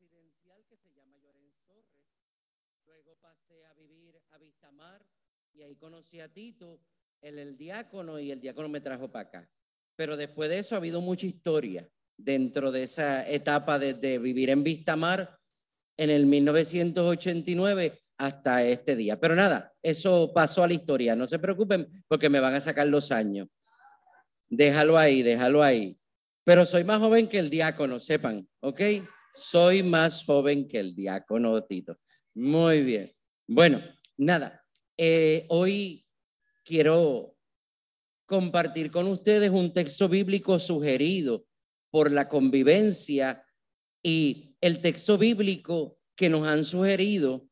residencial que se llama Llorens Torres. Luego pasé a vivir a Vistamar y ahí conocí a Tito, el, el diácono, y el diácono me trajo para acá. Pero después de eso ha habido mucha historia dentro de esa etapa de, vivir en Vistamar en el 1989 hasta este día. Pero nada, eso pasó a la historia. No se preocupen porque me van a sacar los años. Déjalo ahí, déjalo ahí. Pero soy más joven que el diácono, sepan, ¿ok? Soy más joven que el diácono Tito. Muy bien. Bueno, nada, eh, hoy quiero compartir con ustedes un texto bíblico sugerido por la convivencia y el texto bíblico que nos han sugerido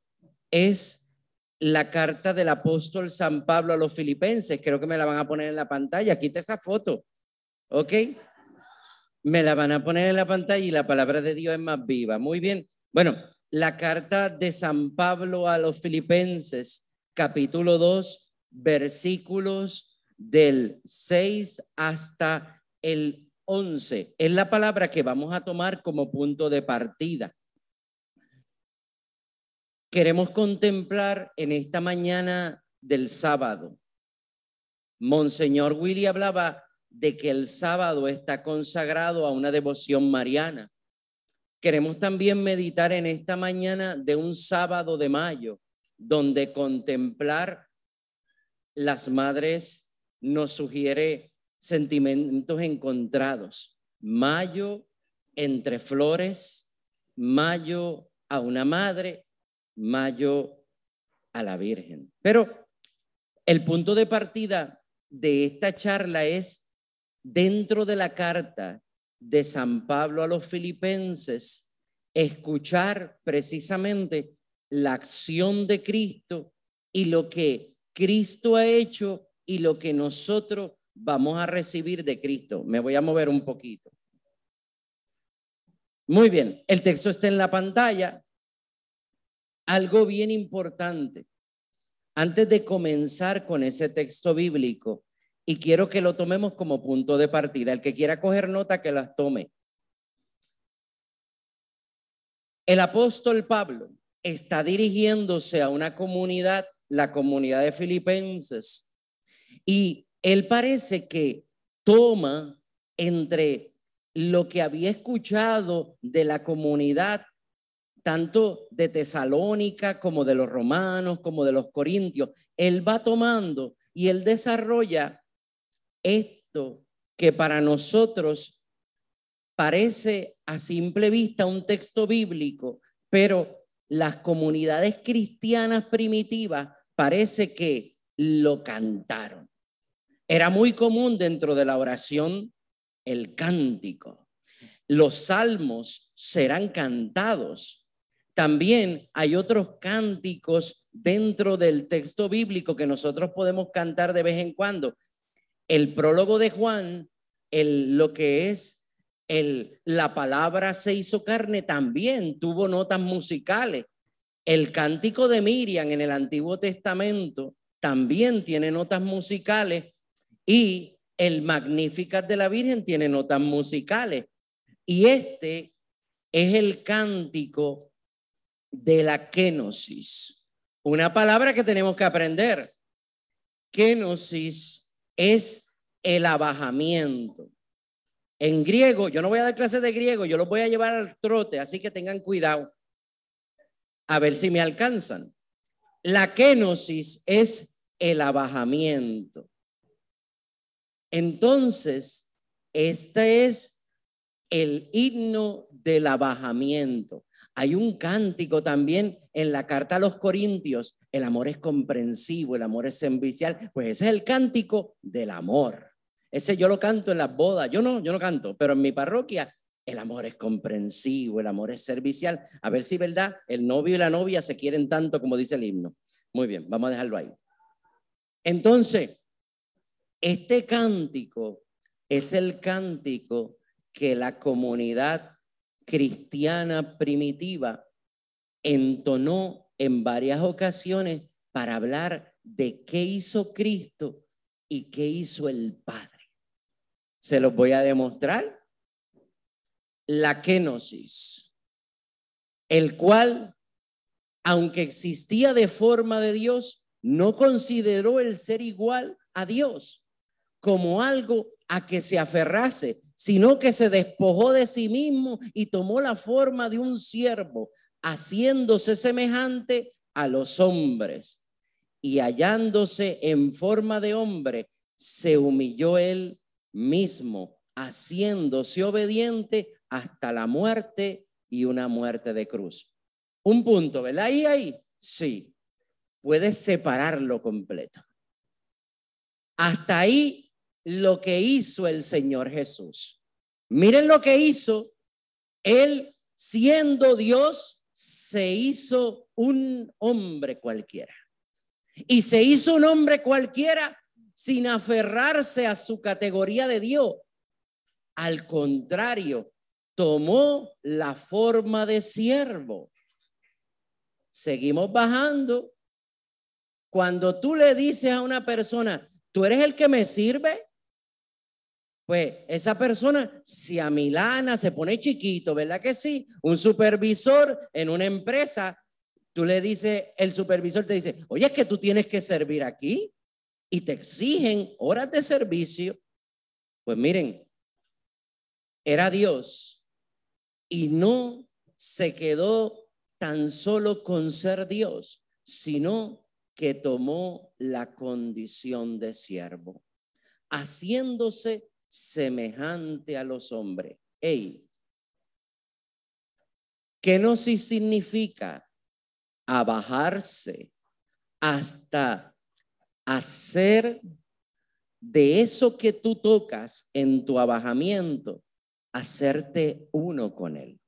es la carta del apóstol San Pablo a los filipenses. Creo que me la van a poner en la pantalla. Quita esa foto. ¿Ok? Me la van a poner en la pantalla y la palabra de Dios es más viva. Muy bien. Bueno, la carta de San Pablo a los filipenses, capítulo 2, versículos del 6 hasta el 11. Es la palabra que vamos a tomar como punto de partida. Queremos contemplar en esta mañana del sábado. Monseñor Willy hablaba de que el sábado está consagrado a una devoción mariana. Queremos también meditar en esta mañana de un sábado de mayo, donde contemplar las madres nos sugiere sentimientos encontrados. Mayo entre flores, mayo a una madre, mayo a la Virgen. Pero el punto de partida de esta charla es dentro de la carta de San Pablo a los filipenses, escuchar precisamente la acción de Cristo y lo que Cristo ha hecho y lo que nosotros vamos a recibir de Cristo. Me voy a mover un poquito. Muy bien, el texto está en la pantalla algo bien importante. Antes de comenzar con ese texto bíblico, y quiero que lo tomemos como punto de partida, el que quiera coger nota, que las tome. El apóstol Pablo está dirigiéndose a una comunidad, la comunidad de filipenses, y él parece que toma entre lo que había escuchado de la comunidad tanto de Tesalónica como de los romanos, como de los corintios. Él va tomando y él desarrolla esto que para nosotros parece a simple vista un texto bíblico, pero las comunidades cristianas primitivas parece que lo cantaron. Era muy común dentro de la oración el cántico. Los salmos serán cantados también hay otros cánticos dentro del texto bíblico que nosotros podemos cantar de vez en cuando. El prólogo de Juan, el, lo que es el, la palabra se hizo carne, también tuvo notas musicales. El cántico de Miriam en el Antiguo Testamento también tiene notas musicales y el Magnificat de la Virgen tiene notas musicales. Y este es el cántico de la kenosis. Una palabra que tenemos que aprender. Kenosis es el abajamiento. En griego, yo no voy a dar clase de griego, yo lo voy a llevar al trote, así que tengan cuidado. A ver si me alcanzan. La kenosis es el abajamiento. Entonces, este es el himno del abajamiento. Hay un cántico también en la carta a los Corintios. El amor es comprensivo, el amor es servicial. Pues ese es el cántico del amor. Ese yo lo canto en las bodas. Yo no, yo no canto, pero en mi parroquia el amor es comprensivo, el amor es servicial. A ver si, ¿verdad? El novio y la novia se quieren tanto como dice el himno. Muy bien, vamos a dejarlo ahí. Entonces, este cántico es el cántico que la comunidad cristiana primitiva entonó en varias ocasiones para hablar de qué hizo Cristo y qué hizo el Padre. Se los voy a demostrar. La kenosis. el cual, aunque existía de forma de Dios, no consideró el ser igual a Dios como algo a que se aferrase, sino que se despojó de sí mismo y tomó la forma de un siervo, haciéndose semejante a los hombres. Y hallándose en forma de hombre, se humilló él mismo, haciéndose obediente hasta la muerte y una muerte de cruz. Un punto, ¿verdad? Ahí, ahí, sí. Puedes separarlo completo. Hasta ahí lo que hizo el Señor Jesús. Miren lo que hizo. Él, siendo Dios, se hizo un hombre cualquiera. Y se hizo un hombre cualquiera sin aferrarse a su categoría de Dios. Al contrario, tomó la forma de siervo. Seguimos bajando. Cuando tú le dices a una persona, tú eres el que me sirve, pues esa persona se amilana, se pone chiquito, ¿verdad que sí? Un supervisor en una empresa, tú le dices, el supervisor te dice, oye, es que tú tienes que servir aquí y te exigen horas de servicio. Pues miren, era Dios y no se quedó tan solo con ser Dios, sino que tomó la condición de siervo, haciéndose semejante a los hombres. Ey, ¿qué no si significa abajarse hasta hacer de eso que tú tocas en tu abajamiento hacerte uno con Él.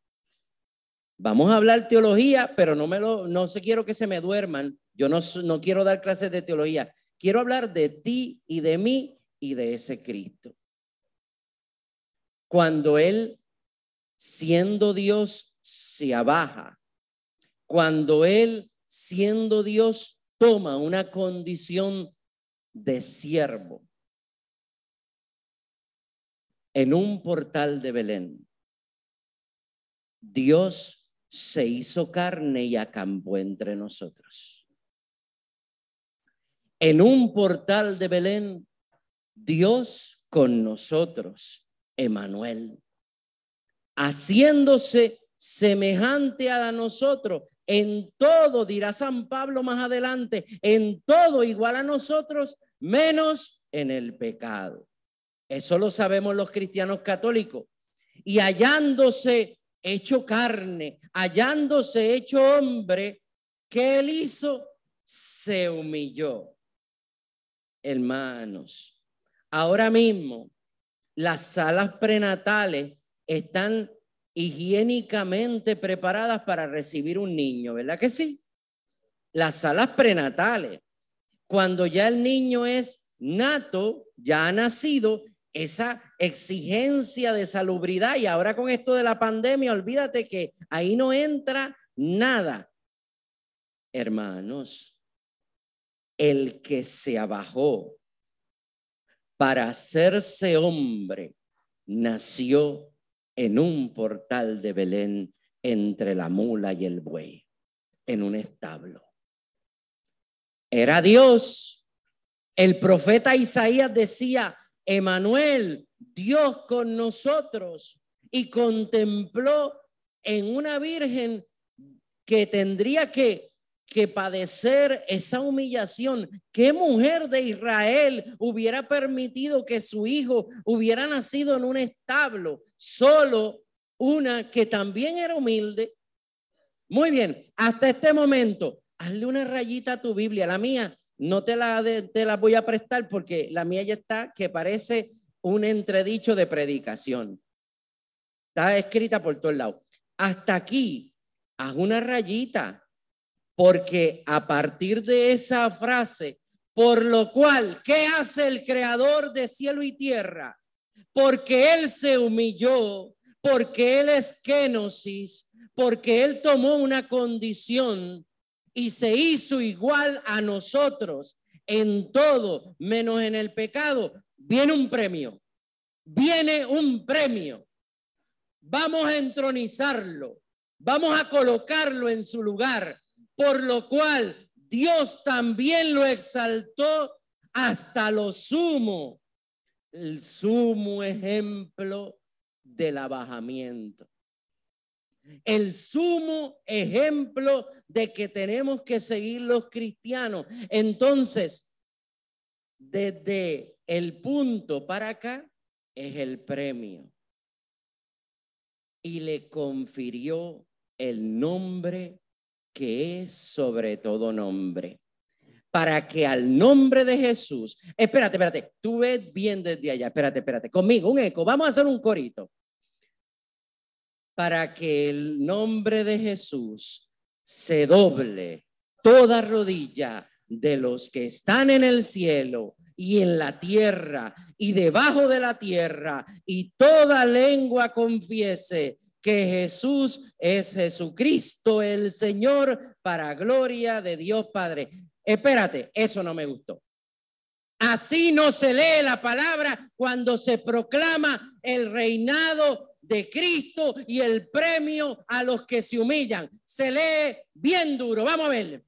Vamos a hablar teología, pero no me lo, no se quiero que se me duerman. Yo no, no quiero dar clases de teología. Quiero hablar de ti y de mí y de ese Cristo. Cuando Él, siendo Dios, se abaja. Cuando Él, siendo Dios, toma una condición de siervo en un portal de Belén. Dios se hizo carne y acampó entre nosotros. En un portal de Belén, Dios con nosotros, Emanuel, haciéndose semejante a nosotros, en todo, dirá San Pablo más adelante, en todo igual a nosotros, menos en el pecado. Eso lo sabemos los cristianos católicos. Y hallándose hecho carne, hallándose hecho hombre, ¿qué él hizo? Se humilló. Hermanos, ahora mismo las salas prenatales están higiénicamente preparadas para recibir un niño, ¿verdad que sí? Las salas prenatales, cuando ya el niño es nato, ya ha nacido, esa exigencia de salubridad y ahora con esto de la pandemia, olvídate que ahí no entra nada. Hermanos, el que se abajó para hacerse hombre nació en un portal de Belén entre la mula y el buey, en un establo. Era Dios. El profeta Isaías decía, Emanuel, Dios con nosotros, y contempló en una virgen que tendría que, que padecer esa humillación. ¿Qué mujer de Israel hubiera permitido que su hijo hubiera nacido en un establo? Solo una que también era humilde. Muy bien, hasta este momento, hazle una rayita a tu Biblia, la mía no te la, te la voy a prestar porque la mía ya está que parece un entredicho de predicación. Está escrita por todos lados. Hasta aquí, haz una rayita, porque a partir de esa frase, por lo cual, ¿qué hace el creador de cielo y tierra? Porque Él se humilló, porque Él es kenosis, porque Él tomó una condición y se hizo igual a nosotros en todo, menos en el pecado, viene un premio. Viene un premio. Vamos a entronizarlo. vamos a colocarlo en su lugar, por lo cual Dios también lo exaltó hasta lo sumo, el sumo ejemplo del abajamiento. El sumo ejemplo de que tenemos que seguir los cristianos. Entonces, desde el punto para acá es el premio. Y le confirió el nombre que es sobre todo nombre. Para que al nombre de Jesús, espérate, espérate, tú ves bien desde allá, espérate, espérate, conmigo, un eco, vamos a hacer un corito. Para que el nombre de Jesús se doble toda rodilla de los que están en el cielo y en la tierra y debajo de la tierra y toda lengua confiese que Jesús es Jesucristo el Señor para gloria de Dios Padre. Espérate, eso no me gustó. Así no se lee la palabra cuando se proclama el reinado de Cristo y el premio a los que se humillan. Se lee bien duro. Vamos a ver.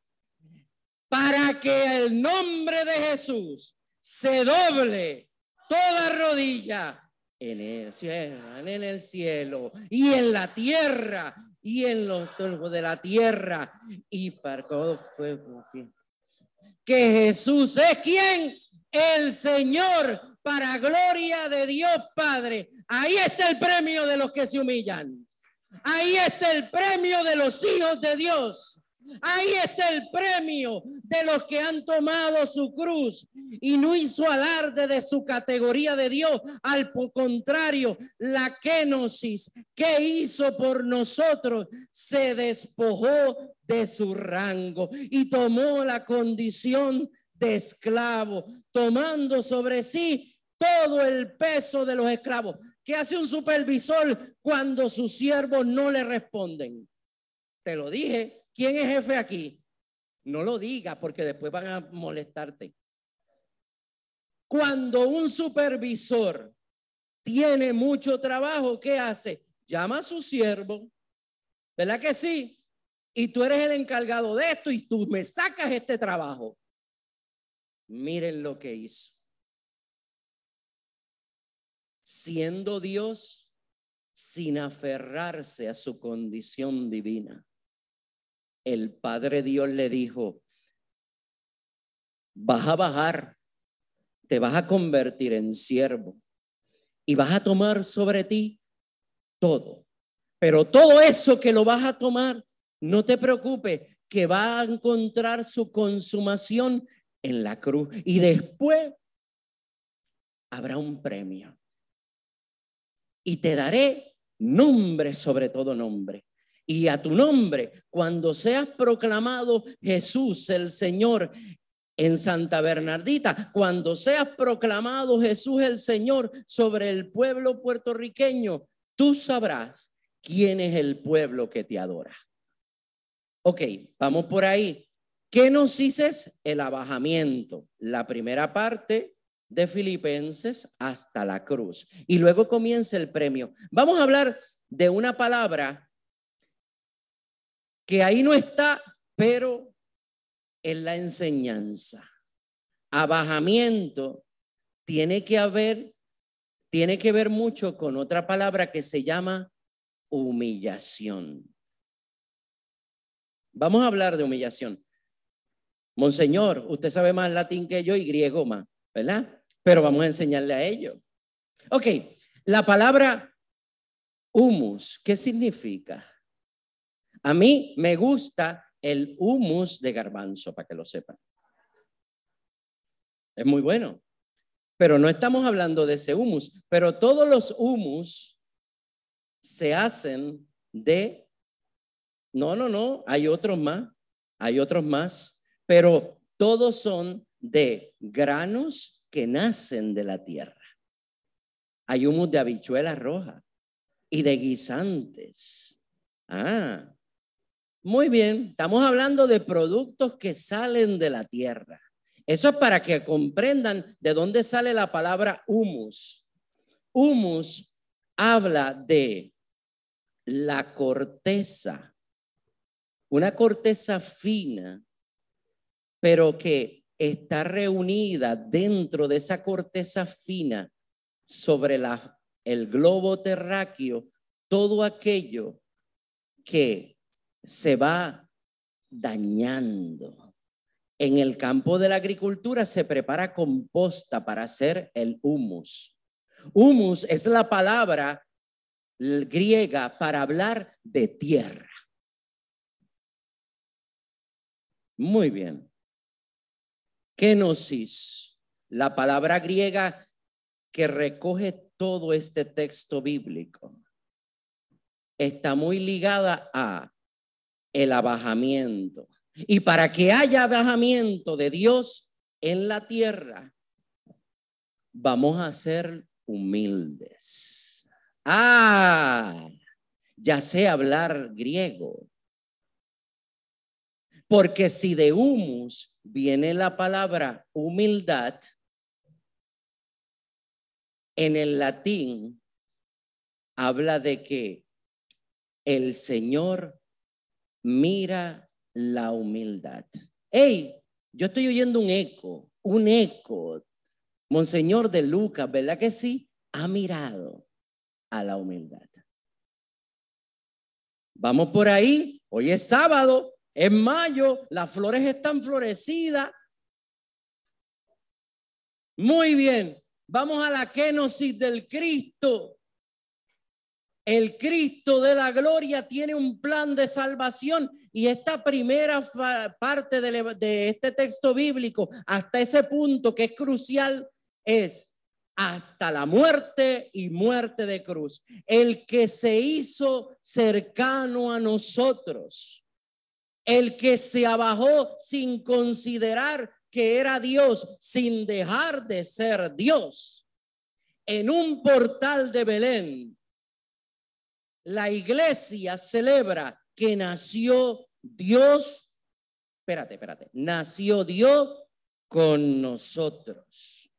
Para que el nombre de Jesús se doble toda rodilla en el cielo, en el cielo y en la tierra y en los de la tierra y para todos que Jesús es quien el Señor para gloria de Dios Padre. Ahí está el premio de los que se humillan. Ahí está el premio de los hijos de Dios. Ahí está el premio de los que han tomado su cruz y no hizo alarde de su categoría de Dios. Al contrario, la kenosis que hizo por nosotros se despojó de su rango y tomó la condición de esclavo, tomando sobre sí todo el peso de los esclavos. ¿Qué hace un supervisor cuando sus siervos no le responden? Te lo dije, ¿Quién es jefe aquí? No lo diga porque después van a molestarte. Cuando un supervisor tiene mucho trabajo, ¿qué hace? Llama a su siervo, ¿verdad que sí? Y tú eres el encargado de esto y tú me sacas este trabajo. Miren lo que hizo. Siendo Dios sin aferrarse a su condición divina el Padre Dios le dijo, vas a bajar, te vas a convertir en siervo y vas a tomar sobre ti todo. Pero todo eso que lo vas a tomar, no te preocupes, que va a encontrar su consumación en la cruz. Y después habrá un premio. Y te daré nombre sobre todo nombre y a tu nombre, cuando seas proclamado Jesús el Señor en Santa Bernardita, cuando seas proclamado Jesús el Señor sobre el pueblo puertorriqueño, tú sabrás quién es el pueblo que te adora. Ok, vamos por ahí. ¿Qué nos dices? El abajamiento. La primera parte de Filipenses hasta la cruz. Y luego comienza el premio. Vamos a hablar de una palabra que ahí no está, pero en la enseñanza. Abajamiento tiene que haber, tiene que ver mucho con otra palabra que se llama humillación. Vamos a hablar de humillación. Monseñor, usted sabe más latín que yo y griego más, ¿verdad? Pero vamos a enseñarle a ellos. Ok, la palabra humus, ¿qué significa? A mí me gusta el humus de garbanzo, para que lo sepan. Es muy bueno. Pero no estamos hablando de ese humus, pero todos los humus se hacen de... No, no, no, hay otros más, hay otros más, pero todos son de granos que nacen de la tierra. Hay humus de habichuela roja y de guisantes. Ah, muy bien, estamos hablando de productos que salen de la tierra. Eso es para que comprendan de dónde sale la palabra humus. Humus habla de la corteza, una corteza fina, pero que está reunida dentro de esa corteza fina sobre la, el globo terráqueo, todo aquello que se va dañando. En el campo de la agricultura se prepara composta para hacer el humus. Humus es la palabra griega para hablar de tierra. Muy bien. Kenosis, la palabra griega que recoge todo este texto bíblico, está muy ligada a el abajamiento. Y para que haya abajamiento de Dios en la tierra, vamos a ser humildes. Ah, ya sé hablar griego. Porque si de humus viene la palabra humildad, en el latín habla de que el Señor mira la humildad. Hey, yo estoy oyendo un eco, un eco. Monseñor de Lucas, ¿verdad que sí? Ha mirado a la humildad. Vamos por ahí. Hoy es sábado, es mayo, las flores están florecidas. Muy bien. Vamos a la kenosis del Cristo. El Cristo de la gloria tiene un plan de salvación y esta primera parte de, este texto bíblico, hasta ese punto que es crucial, es hasta la muerte y muerte de cruz. El que se hizo cercano a nosotros, el que se abajó sin considerar que era Dios, sin dejar de ser Dios. En un portal de Belén, la iglesia celebra que nació Dios, espérate, espérate, nació Dios con nosotros.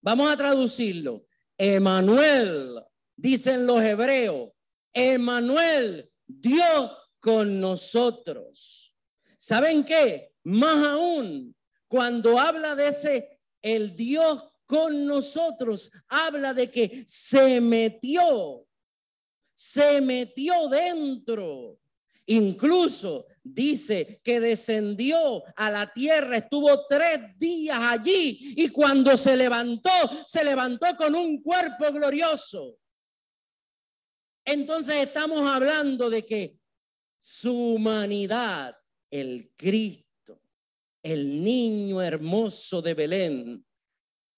Vamos a traducirlo. Emanuel, dicen los hebreos, Emanuel, Dios con nosotros. ¿Saben qué? Más aún, cuando habla de ese, el Dios con nosotros, habla de que se metió se metió dentro. Incluso dice que descendió a la tierra, estuvo tres días allí y cuando se levantó, se levantó con un cuerpo glorioso. Entonces estamos hablando de que su humanidad, el Cristo, el niño hermoso de Belén,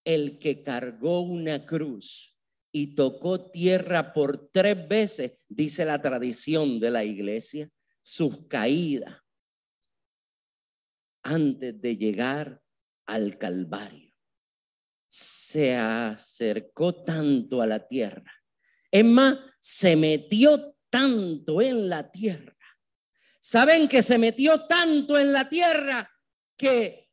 el que cargó una cruz, y tocó tierra por tres veces, dice la tradición de la iglesia, sus caídas antes de llegar al Calvario. Se acercó tanto a la tierra. Es más, se metió tanto en la tierra. Saben que se metió tanto en la tierra que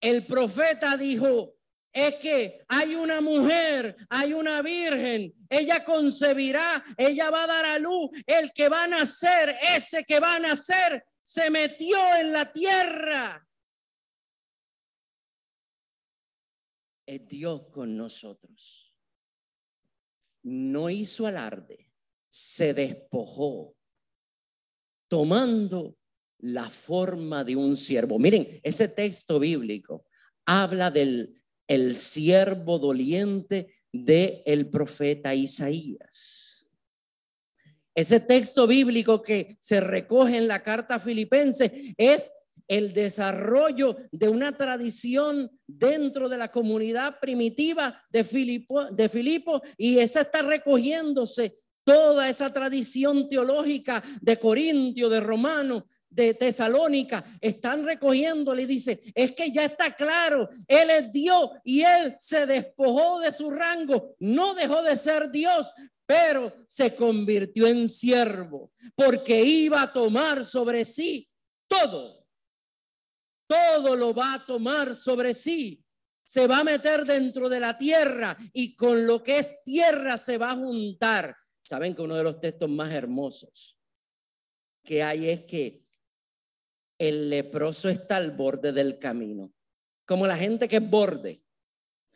el profeta dijo, es que hay una mujer, hay una virgen, ella concebirá, ella va a dar a luz, el que va a nacer, ese que va a nacer, se metió en la tierra. Es Dios con nosotros. No hizo alarde, se despojó, tomando la forma de un siervo. Miren, ese texto bíblico habla del el siervo doliente de el profeta Isaías. Ese texto bíblico que se recoge en la carta filipense es el desarrollo de una tradición dentro de la comunidad primitiva de Filipo, de Filipo y esa está recogiéndose toda esa tradición teológica de Corintio, de Romano, de Tesalónica están recogiéndole y dice, es que ya está claro, Él es Dios y Él se despojó de su rango, no dejó de ser Dios, pero se convirtió en siervo porque iba a tomar sobre sí todo. Todo lo va a tomar sobre sí. Se va a meter dentro de la tierra y con lo que es tierra se va a juntar Saben que uno de los textos más hermosos que hay es que el leproso está al borde del camino. Como la gente que es borde,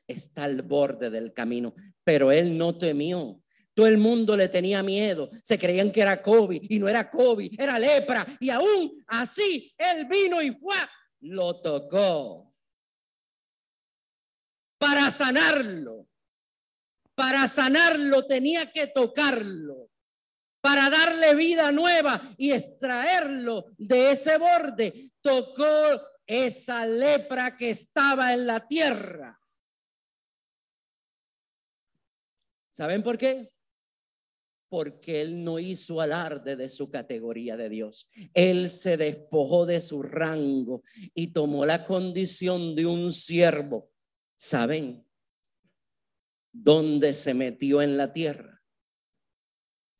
está al borde del camino, pero él no temió. Todo el mundo le tenía miedo. Se creían que era COVID y no era COVID, era lepra. Y aún así, él vino y fue, lo tocó para sanarlo. Para sanarlo tenía que tocarlo para darle vida nueva y extraerlo de ese borde, tocó esa lepra que estaba en la tierra. ¿Saben por qué? Porque él no hizo alarde de su categoría de Dios. Él se despojó de su rango y tomó la condición de un siervo. ¿Saben? ¿Dónde se metió en la tierra?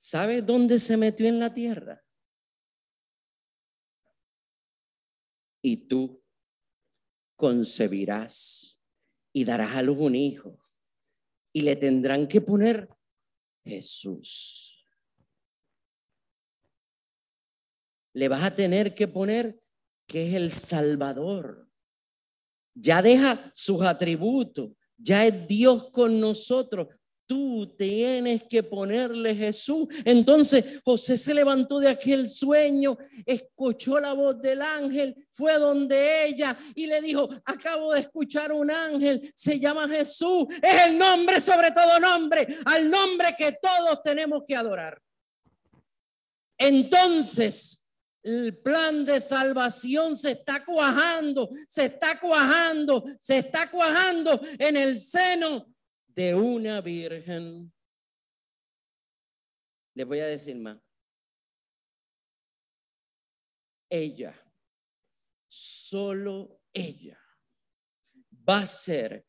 ¿Sabe dónde se metió en la tierra? Y tú concebirás y darás a luz un hijo y le tendrán que poner Jesús. Le vas a tener que poner que es el Salvador. Ya deja sus atributos, ya es Dios con nosotros, tú tienes que ponerle Jesús. Entonces José se levantó de aquel sueño, escuchó la voz del ángel, fue donde ella y le dijo, acabo de escuchar un ángel, se llama Jesús, es el nombre sobre todo nombre, al nombre que todos tenemos que adorar. Entonces, el plan de salvación se está cuajando, se está cuajando, se está cuajando en el seno de una virgen. Le voy a decir más. Ella, solo ella, va a ser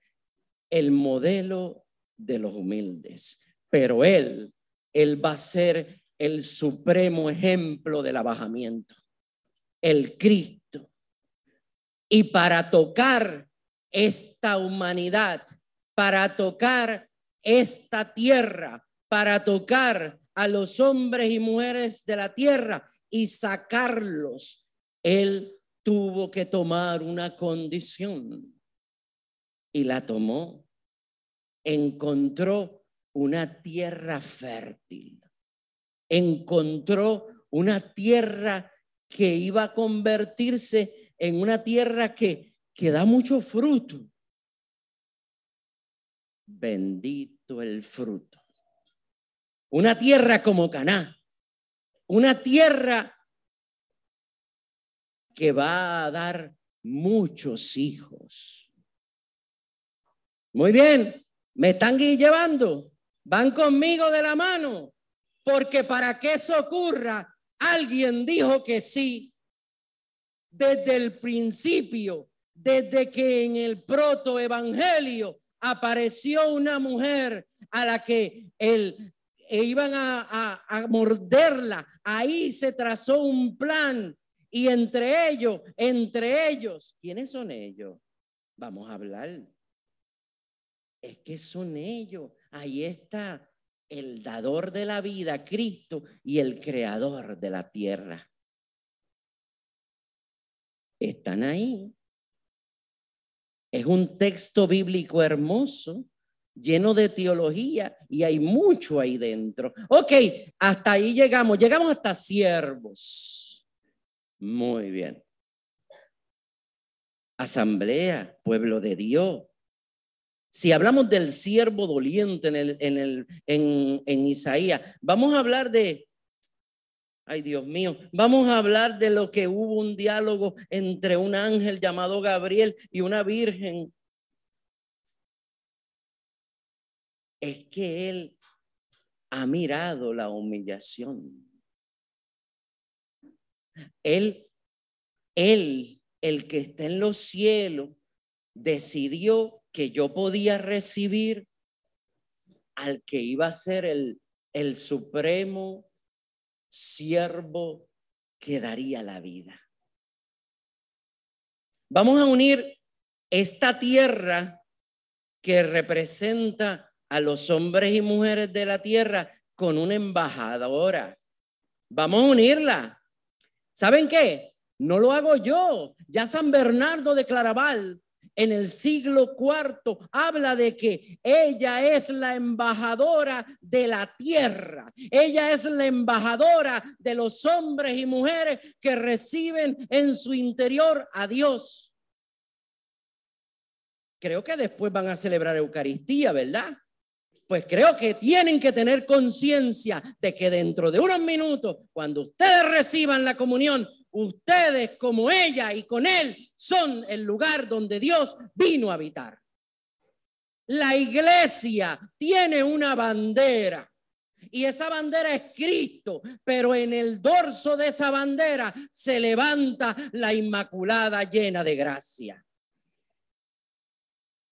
el modelo de los humildes, pero él, él va a ser el supremo ejemplo del abajamiento, el Cristo. Y para tocar esta humanidad, para tocar esta tierra, para tocar a los hombres y mujeres de la tierra y sacarlos. Él tuvo que tomar una condición y la tomó. Encontró una tierra fértil. Encontró una tierra que iba a convertirse en una tierra que, que da mucho fruto bendito el fruto. Una tierra como Caná, una tierra que va a dar muchos hijos. Muy bien, me están llevando, van conmigo de la mano, porque para que eso ocurra, alguien dijo que sí. Desde el principio, desde que en el protoevangelio apareció una mujer a la que él, e iban a, a morderla. Ahí se trazó un plan y entre ellos, entre ellos, ¿quiénes son ellos? Vamos a hablar. Es que son ellos. Ahí está el dador de la vida, Cristo, y el creador de la tierra. Están ahí. Es un texto bíblico hermoso, lleno de teología y hay mucho ahí dentro. Ok, hasta ahí llegamos. Llegamos hasta siervos. Muy bien. Asamblea, pueblo de Dios. Si hablamos del siervo doliente en, el, en, el, en, en Isaías, vamos a hablar de Ay, Dios mío, vamos a hablar de lo que hubo un diálogo entre un ángel llamado Gabriel y una virgen. Es que él ha mirado la humillación. Él, él, el que está en los cielos, decidió que yo podía recibir al que iba a ser el, el supremo siervo que daría la vida. Vamos a unir esta tierra que representa a los hombres y mujeres de la tierra con una embajadora. Vamos a unirla. ¿Saben qué? No lo hago yo. Ya San Bernardo de Claraval en el siglo IV habla de que ella es la embajadora de la tierra. Ella es la embajadora de los hombres y mujeres que reciben en su interior a Dios. Creo que después van a celebrar Eucaristía, ¿verdad? Pues creo que tienen que tener conciencia de que dentro de unos minutos, cuando ustedes reciban la comunión, ustedes como ella y con él son el lugar donde Dios vino a habitar. La iglesia tiene una bandera y esa bandera es Cristo, pero en el dorso de esa bandera se levanta la Inmaculada llena de gracia.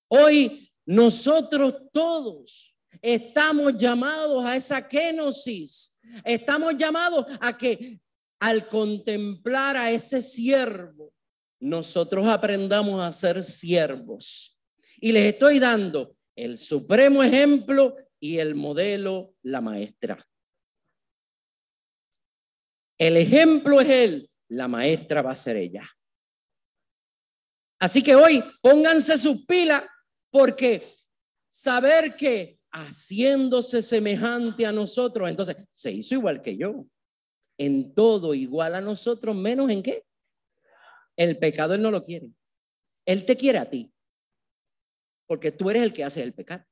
Hoy nosotros todos estamos llamados a esa kenosis, estamos llamados a que al contemplar a ese siervo, nosotros aprendamos a ser siervos. Y les estoy dando el supremo ejemplo y el modelo, la maestra. El ejemplo es él, la maestra va a ser ella. Así que hoy pónganse sus pilas porque saber que haciéndose semejante a nosotros, entonces se hizo igual que yo en todo igual a nosotros, menos en qué? El pecado él no lo quiere. Él te quiere a ti, porque tú eres el que hace el pecado.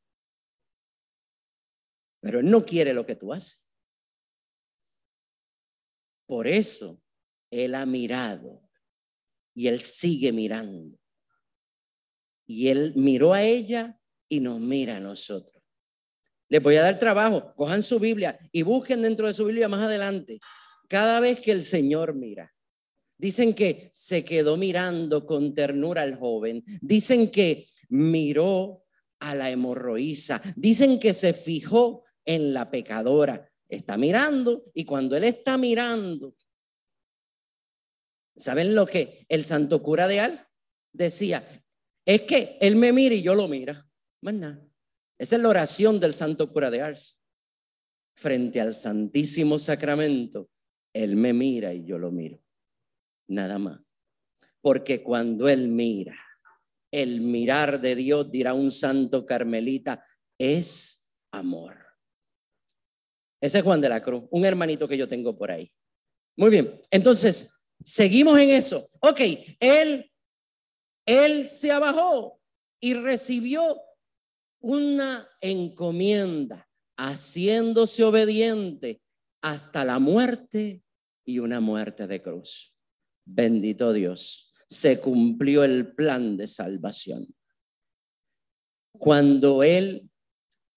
Pero él no quiere lo que tú haces. Por eso él ha mirado y él sigue mirando. Y él miró a ella y nos mira a nosotros. Les voy a dar trabajo, cojan su Biblia y busquen dentro de su Biblia más adelante cada vez que el Señor mira. Dicen que se quedó mirando con ternura al joven. Dicen que miró a la hemorroísa. Dicen que se fijó en la pecadora. Está mirando y cuando él está mirando, ¿saben lo que el santo cura de Al decía? Es que él me mira y yo lo mira. Más nada. Esa es la oración del santo cura de Ars. Frente al Santísimo Sacramento, él me mira y yo lo miro. Nada más. Porque cuando Él mira, el mirar de Dios, dirá un santo carmelita, es amor. Ese es Juan de la Cruz, un hermanito que yo tengo por ahí. Muy bien, entonces, seguimos en eso. Ok, Él, Él se abajó y recibió una encomienda, haciéndose obediente hasta la muerte y una muerte de cruz. Bendito Dios, se cumplió el plan de salvación. Cuando Él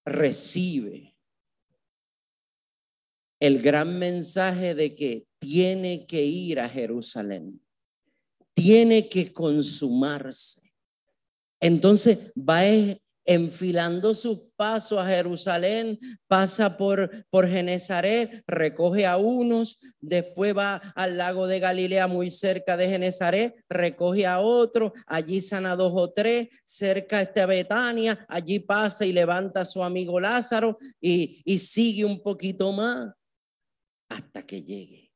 recibe el gran mensaje de que tiene que ir a Jerusalén, tiene que consumarse. Entonces va enfilando sus pasos a Jerusalén, pasa por, por Genezaret, recoge a unos, después va al lago de Galilea muy cerca de Genezaret, recoge a otro, allí sana dos o tres, cerca está Betania, allí pasa y levanta a su amigo Lázaro y, y sigue un poquito más hasta que llegue.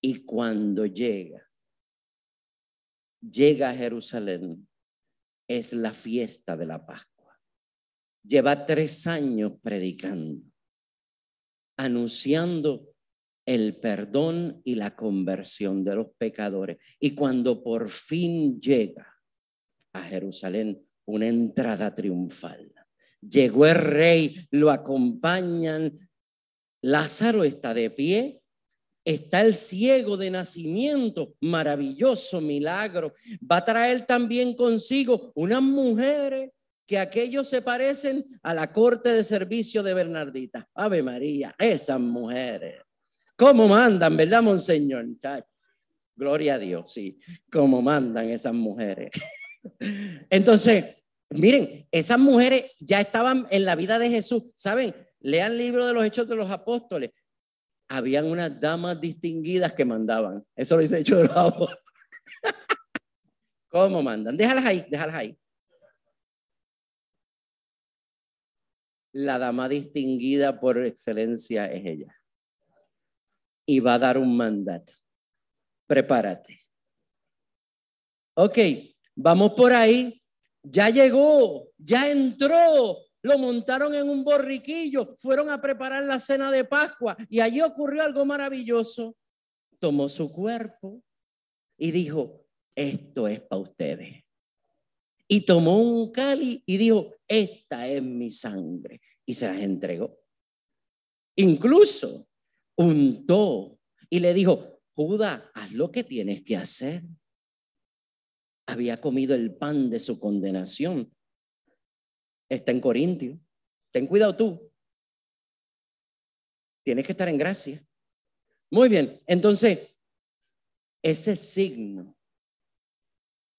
Y cuando llega, llega a Jerusalén, es la fiesta de la Pascua. Lleva tres años predicando, anunciando el perdón y la conversión de los pecadores. Y cuando por fin llega a Jerusalén, una entrada triunfal. Llegó el rey, lo acompañan. Lázaro está de pie, está el ciego de nacimiento, maravilloso milagro. Va a traer también consigo unas mujeres que aquellos se parecen a la corte de servicio de Bernardita. Ave María, esas mujeres. ¿Cómo mandan, verdad, monseñor? Gloria a Dios, sí. ¿Cómo mandan esas mujeres? Entonces, miren, esas mujeres ya estaban en la vida de Jesús. ¿Saben? Lean el libro de los Hechos de los Apóstoles habían unas damas distinguidas que mandaban. Eso lo dice los ¿Cómo mandan? Déjalas ahí, déjalas ahí. la dama distinguida por excelencia es ella. Y va a dar un mandato. Prepárate. Ok, vamos por ahí. Ya llegó, ya entró, lo montaron en un borriquillo, fueron a preparar la cena de Pascua y allí ocurrió algo maravilloso. Tomó su cuerpo y dijo, esto es para ustedes. Y tomó un cáliz y dijo, esta es mi sangre. Y se las entregó. Incluso untó y le dijo, Judas, haz lo que tienes que hacer. Había comido el pan de su condenación. Está en Corintio. Ten cuidado tú. Tienes que estar en gracia. Muy bien, entonces, ese signo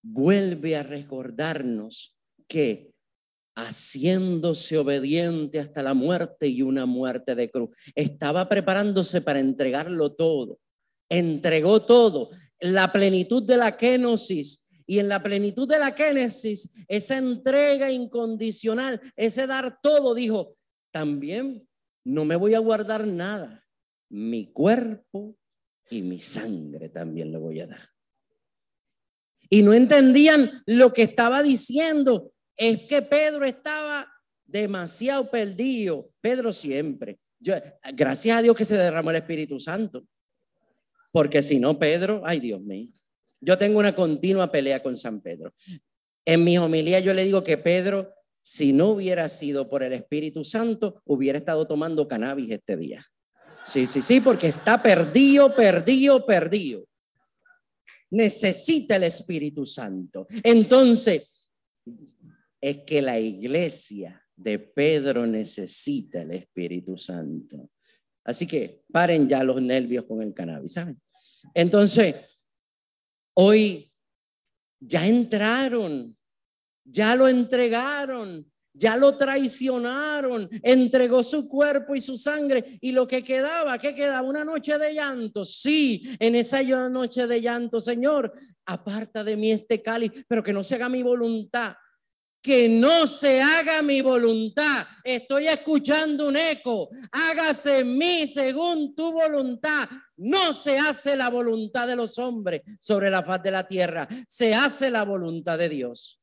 vuelve a recordarnos que haciéndose obediente hasta la muerte y una muerte de cruz, estaba preparándose para entregarlo todo. Entregó todo. La plenitud de la kenosis y en la plenitud de la Génesis, esa entrega incondicional, ese dar todo, dijo, también no me voy a guardar nada. Mi cuerpo y mi sangre también le voy a dar. Y no entendían lo que estaba diciendo. Es que Pedro estaba demasiado perdido. Pedro siempre. Yo, gracias a Dios que se derramó el Espíritu Santo. Porque si no, Pedro, ay Dios mío. Yo tengo una continua pelea con San Pedro. En mi homilía yo le digo que Pedro, si no hubiera sido por el Espíritu Santo, hubiera estado tomando cannabis este día. Sí, sí, sí, porque está perdido, perdido, perdido necesita el Espíritu Santo. Entonces, es que la iglesia de Pedro necesita el Espíritu Santo. Así que paren ya los nervios con el cannabis, ¿saben? Entonces, hoy ya entraron, ya lo entregaron, ya lo traicionaron, entregó su cuerpo y su sangre y lo que quedaba, ¿qué quedaba? Una noche de llanto. Sí, en esa noche de llanto, Señor, aparta de mí este cáliz, pero que no se haga mi voluntad. Que no se haga mi voluntad. Estoy escuchando un eco. Hágase en mí según tu voluntad. No se hace la voluntad de los hombres sobre la faz de la tierra. Se hace la voluntad de Dios.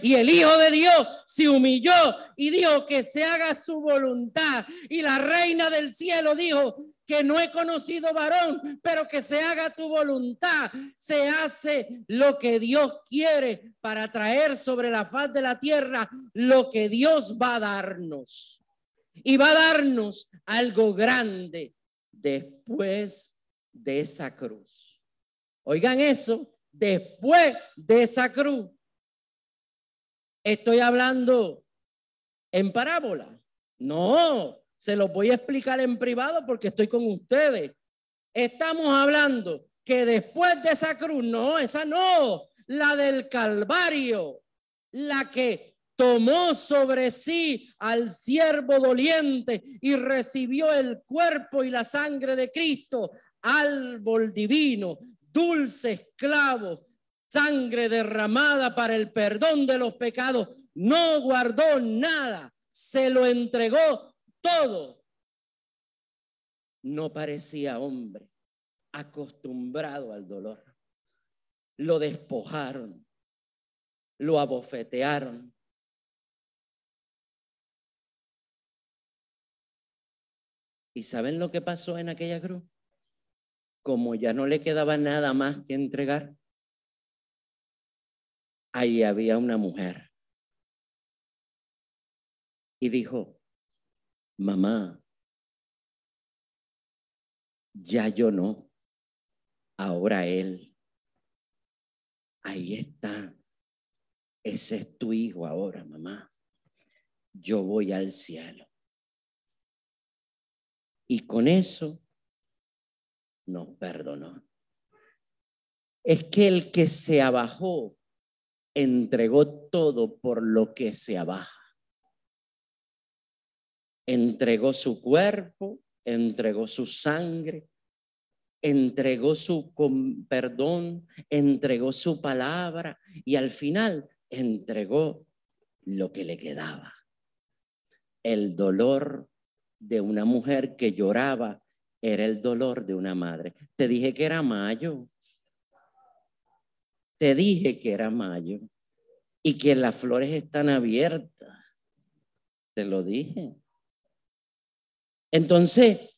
Y el Hijo de Dios se humilló y dijo que se haga su voluntad. Y la reina del cielo dijo que no he conocido varón, pero que se haga tu voluntad. Se hace lo que Dios quiere para traer sobre la faz de la tierra lo que Dios va a darnos. Y va a darnos algo grande después de esa cruz. Oigan eso, después de esa cruz Estoy hablando en parábola. No, se lo voy a explicar en privado porque estoy con ustedes. Estamos hablando que después de esa cruz, no, esa no, la del Calvario, la que tomó sobre sí al siervo doliente y recibió el cuerpo y la sangre de Cristo, árbol divino, dulce esclavo, sangre derramada para el perdón de los pecados, no guardó nada, se lo entregó todo. No parecía hombre acostumbrado al dolor. Lo despojaron, lo abofetearon. ¿Y saben lo que pasó en aquella cruz? Como ya no le quedaba nada más que entregar, ahí había una mujer. Y dijo, mamá, ya yo no, ahora él. Ahí está. Ese es tu hijo ahora, mamá. Yo voy al cielo. Y con eso nos perdonó. Es que el que se abajó entregó todo por lo que se abaja. Entregó su cuerpo, entregó su sangre, entregó su perdón, entregó su palabra y al final entregó lo que le quedaba. El dolor de una mujer que lloraba era el dolor de una madre. Te dije que era mayo. Te dije que era mayo y que las flores están abiertas. Te lo dije. Entonces,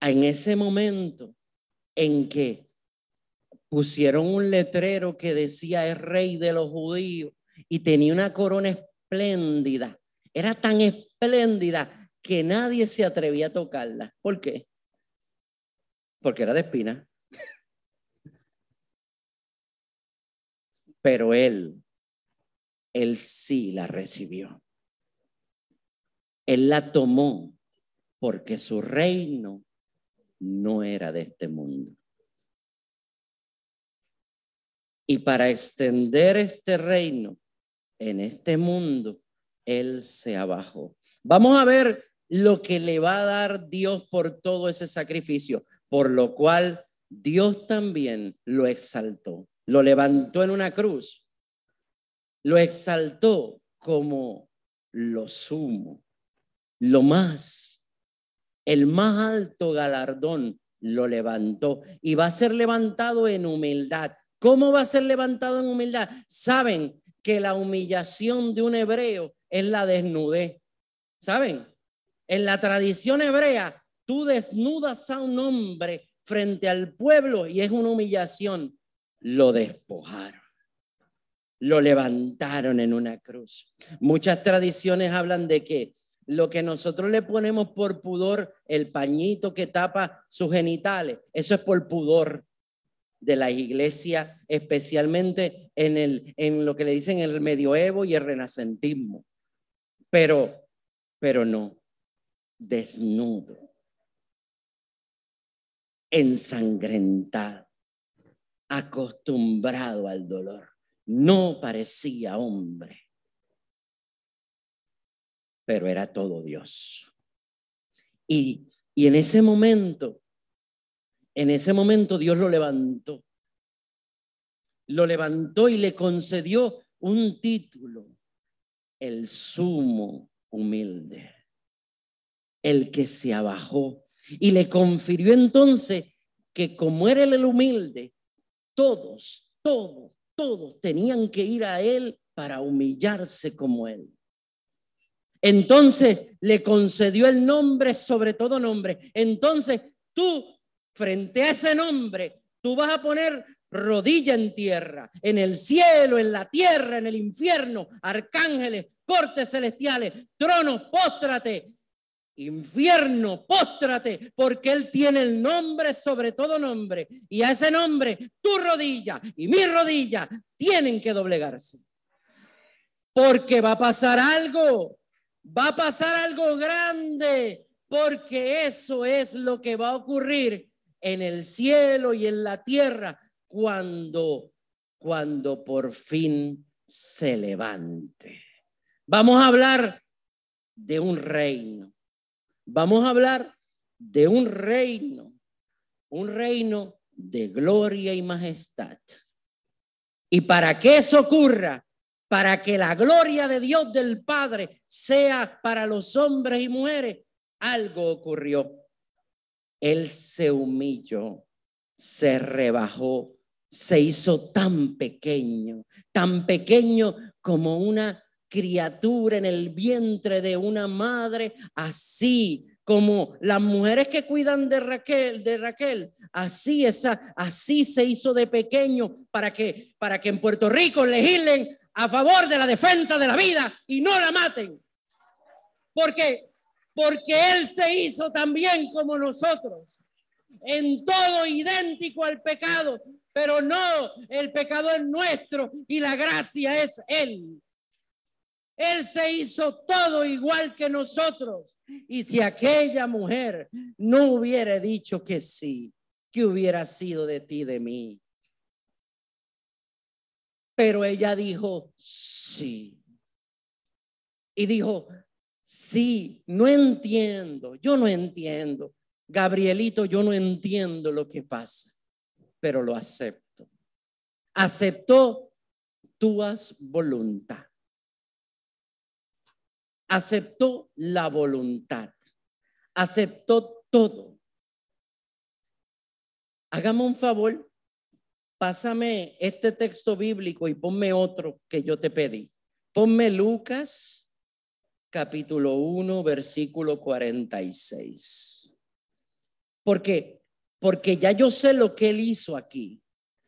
en ese momento en que pusieron un letrero que decía es rey de los judíos y tenía una corona espléndida, era tan espléndida que nadie se atrevía a tocarla. ¿Por qué? Porque era de espina. Pero él, él sí la recibió. Él la tomó porque su reino no era de este mundo. Y para extender este reino en este mundo, Él se abajó. Vamos a ver lo que le va a dar Dios por todo ese sacrificio, por lo cual Dios también lo exaltó, lo levantó en una cruz, lo exaltó como lo sumo, lo más el más alto galardón lo levantó y va a ser levantado en humildad. ¿Cómo va a ser levantado en humildad? Saben que la humillación de un hebreo es la desnudez. ¿Saben? En la tradición hebrea, tú desnudas a un hombre frente al pueblo y es una humillación. Lo despojaron. Lo levantaron en una cruz. Muchas tradiciones hablan de que lo que nosotros le ponemos por pudor, el pañito que tapa sus genitales, eso es por pudor de la iglesia, especialmente en, el, en lo que le dicen el medioevo y el renacentismo. Pero, pero no, desnudo, ensangrentado, acostumbrado al dolor. No parecía hombre pero era todo Dios. Y, y en ese momento, en ese momento Dios lo levantó. Lo levantó y le concedió un título, el sumo humilde, el que se abajó. Y le confirió entonces que como era el humilde, todos, todos, todos tenían que ir a él para humillarse como él. Entonces le concedió el nombre sobre todo nombre. Entonces tú, frente a ese nombre, tú vas a poner rodilla en tierra, en el cielo, en la tierra, en el infierno, arcángeles, cortes celestiales, tronos, póstrate, infierno, póstrate, porque Él tiene el nombre sobre todo nombre. Y a ese nombre, tu rodilla y mi rodilla tienen que doblegarse. Porque va a pasar algo va a pasar algo grande, porque eso es lo que va a ocurrir en el cielo y en la tierra cuando, cuando por fin se levante. Vamos a hablar de un reino. Vamos a hablar de un reino, un reino de gloria y majestad. Y para que eso ocurra, para que la gloria de Dios del Padre sea para los hombres y mujeres, algo ocurrió. Él se humilló, se rebajó, se hizo tan pequeño, tan pequeño como una criatura en el vientre de una madre, así como las mujeres que cuidan de Raquel, de Raquel, así esa, así se hizo de pequeño para que para que en Puerto Rico legislen a favor de la defensa de la vida y no la maten. Porque porque él se hizo también como nosotros, en todo idéntico al pecado, pero no, el pecado es nuestro y la gracia es él. Él se hizo todo igual que nosotros. Y si aquella mujer no hubiera dicho que sí, que hubiera sido de ti, de mí. Pero ella dijo, sí. Y dijo, sí, no entiendo, yo no entiendo. Gabrielito, yo no entiendo lo que pasa, pero lo acepto. Aceptó tu voluntad. aceptó la voluntad, aceptó todo. Hágame un favor, pásame este texto bíblico y ponme otro que yo te pedí. Ponme Lucas capítulo 1, versículo 46. Porque porque ya yo sé lo que él hizo aquí.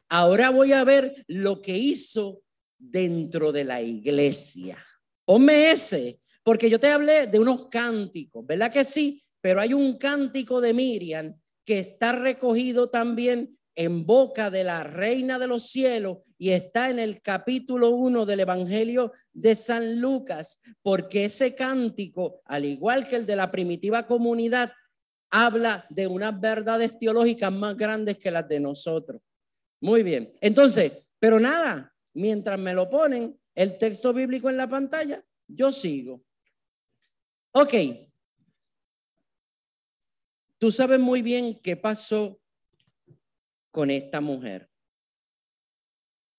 Ahora voy a ver lo que hizo dentro de la iglesia. Ponme ese, porque yo te hablé de unos cánticos, ¿verdad que sí? Pero hay un cántico de Miriam que está recogido también en boca de la reina de los cielos y está en el capítulo 1 del Evangelio de San Lucas, porque ese cántico, al igual que el de la primitiva comunidad, habla de unas verdades teológicas más grandes que las de nosotros. Muy bien. Entonces, pero nada, mientras me lo ponen el texto bíblico en la pantalla, yo sigo. Ok. Tú sabes muy bien qué pasó con esta mujer.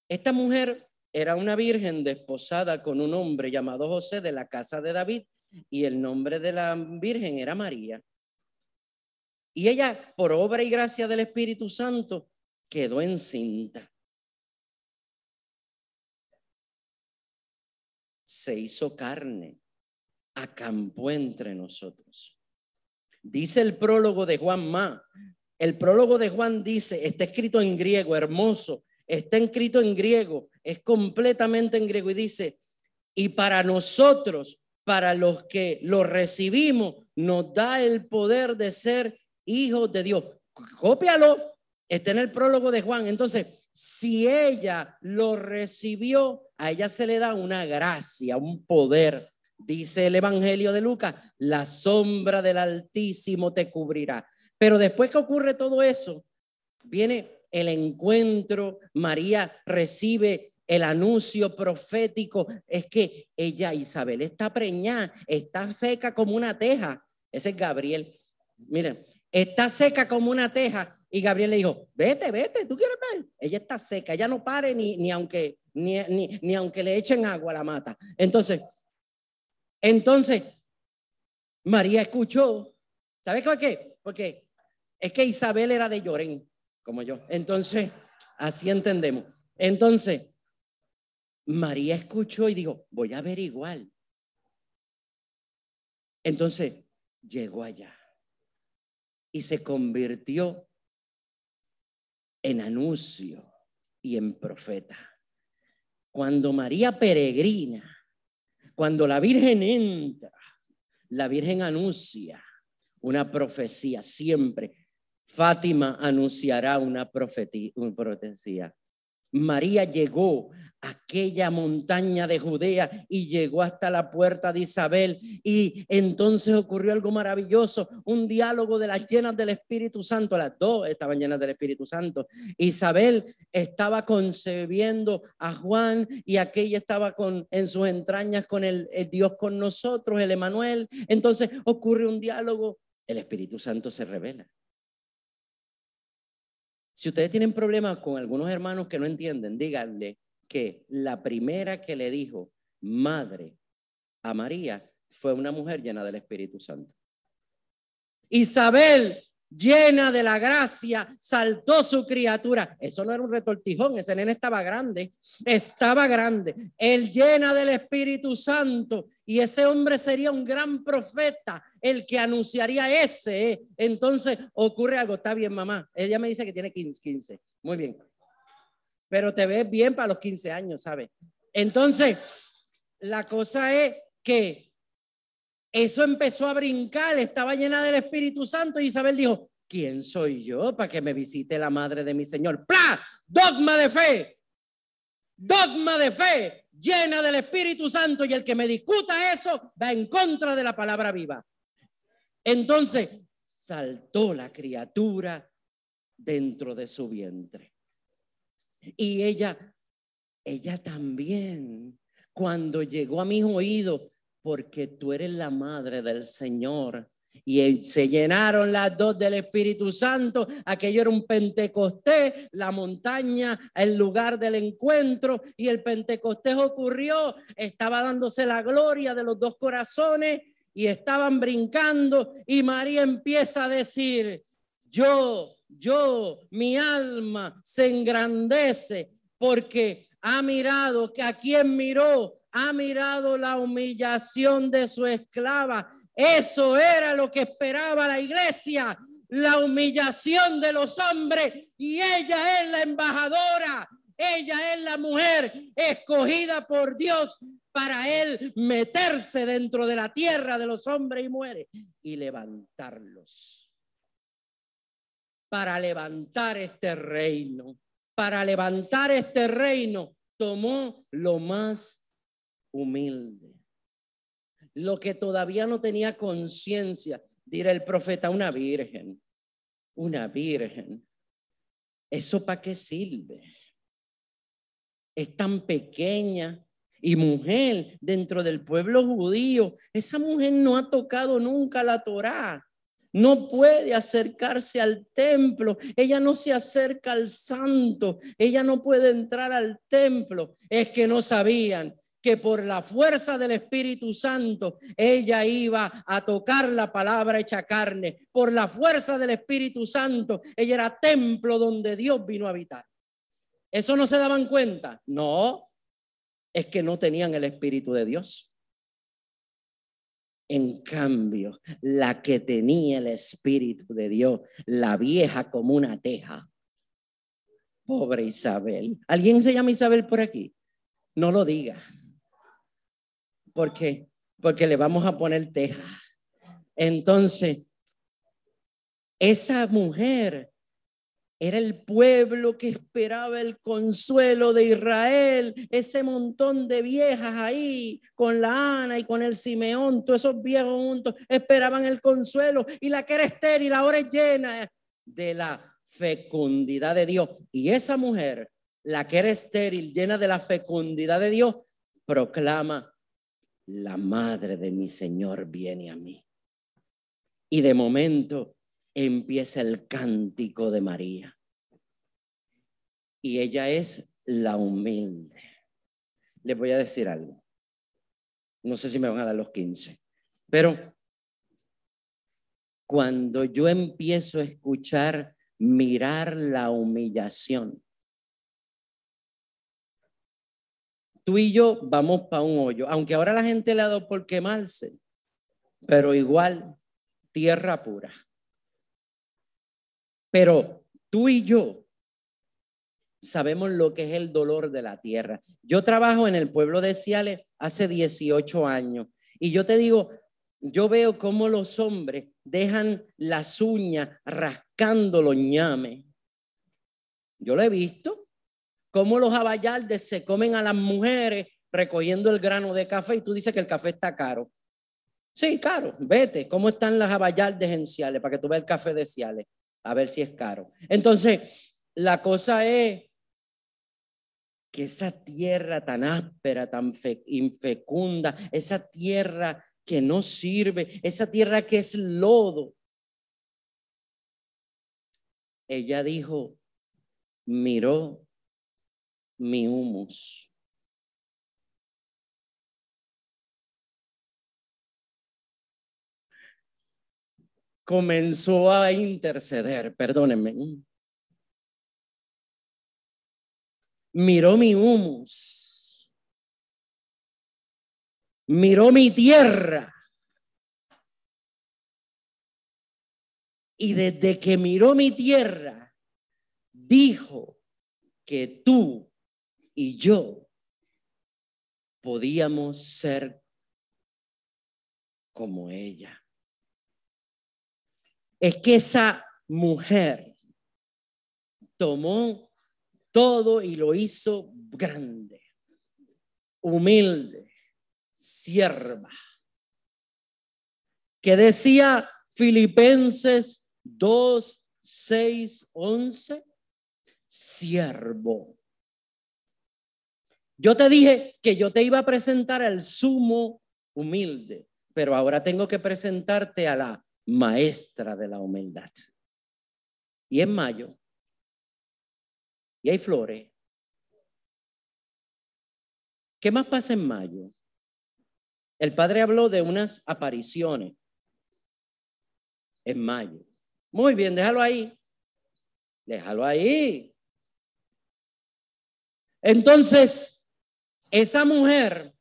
Esta mujer era una virgen desposada con un hombre llamado José de la casa de David y el nombre de la virgen era María. Y ella, por obra y gracia del Espíritu Santo, quedó encinta. Se hizo carne, acampó entre nosotros. Dice el prólogo de Juan Ma. El prólogo de Juan dice, está escrito en griego, hermoso, está escrito en griego, es completamente en griego y dice, y para nosotros, para los que lo recibimos, nos da el poder de ser hijos de Dios. Cópialo, está en el prólogo de Juan. Entonces, si ella lo recibió, a ella se le da una gracia, un poder. Dice el Evangelio de Lucas, la sombra del Altísimo te cubrirá. Pero después que ocurre todo eso, viene el encuentro, María recibe el anuncio profético, es que ella, Isabel, está preñada, está seca como una teja. Ese es Gabriel. Miren, está seca como una teja. Y Gabriel le dijo, vete, vete, ¿tú quieres ver? Ella está seca, ella no pare ni, ni, aunque, ni, ni, aunque le echen agua a la mata. Entonces, entonces, María escuchó, ¿sabes por qué? Porque es que Isabel era de Llorén, como yo. Entonces, así entendemos. Entonces, María escuchó y dijo, voy a ver igual. Entonces, llegó allá y se convirtió en anuncio y en profeta. Cuando María peregrina, cuando la Virgen entra, la Virgen anuncia una profecía siempre. Fátima anunciará una profecía. María llegó a aquella montaña de Judea y llegó hasta la puerta de Isabel y entonces ocurrió algo maravilloso, un diálogo de las llenas del Espíritu Santo, las dos estaban llenas del Espíritu Santo. Isabel estaba concebiendo a Juan y aquella estaba con en sus entrañas con el, el Dios con nosotros, el Emanuel. Entonces ocurre un diálogo, el Espíritu Santo se revela. Si ustedes tienen problemas con algunos hermanos que no entienden, díganle que la primera que le dijo madre a María fue una mujer llena del Espíritu Santo. Isabel llena de la gracia, saltó su criatura. Eso no era un retortijón, ese nene estaba grande, estaba grande. Él llena del Espíritu Santo y ese hombre sería un gran profeta, el que anunciaría ese. Entonces ocurre algo, está bien mamá. Ella me dice que tiene 15, muy bien. Pero te ves bien para los 15 años, ¿sabes? Entonces, la cosa es que eso empezó a brincar, estaba llena del Espíritu Santo y Isabel dijo, ¿quién soy yo para que me visite la madre de mi Señor? ¡Pla! Dogma de fe. Dogma de fe llena del Espíritu Santo y el que me discuta eso va en contra de la palabra viva. Entonces saltó la criatura dentro de su vientre. Y ella, ella también, cuando llegó a mis oídos, porque tú eres la madre del Señor. Y se llenaron las dos del Espíritu Santo. Aquello era un Pentecostés, la montaña, el lugar del encuentro. Y el Pentecostés ocurrió. Estaba dándose la gloria de los dos corazones y estaban brincando. Y María empieza a decir, yo, yo, mi alma se engrandece porque ha mirado que a quien miró, ha mirado la humillación de su esclava eso era lo que esperaba la iglesia, la humillación de los hombres y ella es la embajadora, ella es la mujer escogida por Dios para él meterse dentro de la tierra de los hombres y mujeres y levantarlos. Para levantar este reino, para levantar este reino, tomó lo más humilde lo que todavía no tenía conciencia, dirá el profeta, una virgen, una virgen. ¿Eso para qué sirve? Es tan pequeña y mujer dentro del pueblo judío. Esa mujer no ha tocado nunca la Torá. No puede acercarse al templo. Ella no se acerca al santo. Ella no puede entrar al templo. Es que no sabían que por la fuerza del Espíritu Santo ella iba a tocar la palabra hecha carne. Por la fuerza del Espíritu Santo ella era templo donde Dios vino a habitar. ¿Eso no se daban cuenta? No, es que no tenían el Espíritu de Dios. En cambio, la que tenía el Espíritu de Dios, la vieja como una teja. Pobre Isabel. ¿Alguien se llama Isabel por aquí? No lo diga. ¿Por qué? Porque le vamos a poner teja. Entonces, esa mujer era el pueblo que esperaba el consuelo de Israel, ese montón de viejas ahí con la Ana y con el Simeón, todos esos viejos juntos esperaban el consuelo y la que era estéril ahora es llena de la fecundidad de Dios. Y esa mujer, la que era estéril, llena de la fecundidad de Dios, proclama la madre de mi Señor viene a mí. Y de momento empieza el cántico de María. Y ella es la humilde. Les voy a decir algo. No sé si me van a dar los 15, pero cuando yo empiezo a escuchar, mirar la humillación, tú y yo vamos para un hoyo, aunque ahora la gente le ha dado por quemarse, pero igual tierra pura. Pero tú y yo sabemos lo que es el dolor de la tierra. Yo trabajo en el pueblo de Ciales hace 18 años y yo te digo, yo veo cómo los hombres dejan las uñas rascando los ñames. Yo lo he visto cómo los abayaldes se comen a las mujeres recogiendo el grano de café y tú dices que el café está caro. Sí, caro, vete, ¿cómo están las abayaldes en Ciales para que tú veas el café de Ciales? A ver si es caro. Entonces, la cosa es que esa tierra tan áspera, tan infecunda, esa tierra que no sirve, esa tierra que es lodo, ella dijo, miró mi humus. Comenzó a interceder, perdónenme. Miró mi humus. Miró mi tierra. Y desde que miró mi tierra, dijo que tú y yo podíamos ser como ella. Es que esa mujer tomó todo y lo hizo grande, humilde, sierva. Que decía Filipenses 2, 6, 11, siervo yo te dije que yo te iba a presentar al sumo humilde, pero ahora tengo que presentarte a la maestra de la humildad. Y en mayo, y hay flores. ¿Qué más pasa en mayo? El padre habló de unas apariciones en mayo. Muy bien, déjalo ahí. Déjalo ahí. Entonces, esa mujer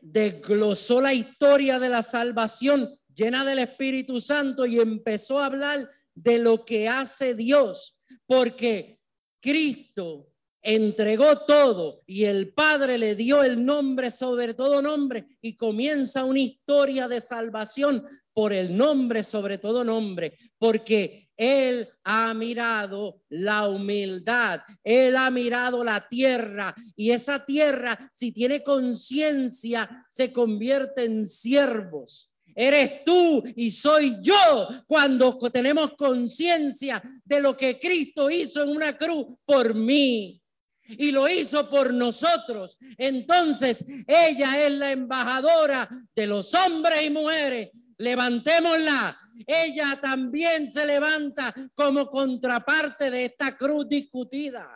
desglosó la historia de la salvación llena del Espíritu Santo y empezó a hablar de lo que hace Dios, porque Cristo entregó todo y el Padre le dio el nombre sobre todo nombre y comienza una historia de salvación por el nombre sobre todo nombre, porque Él ha mirado la humildad, Él ha mirado la tierra y esa tierra, si tiene conciencia, se convierte en siervos. Eres tú y soy yo cuando tenemos conciencia de lo que Cristo hizo en una cruz por mí y lo hizo por nosotros. Entonces, ella es la embajadora de los hombres y mujeres. Levantémosla. Ella también se levanta como contraparte de esta cruz discutida.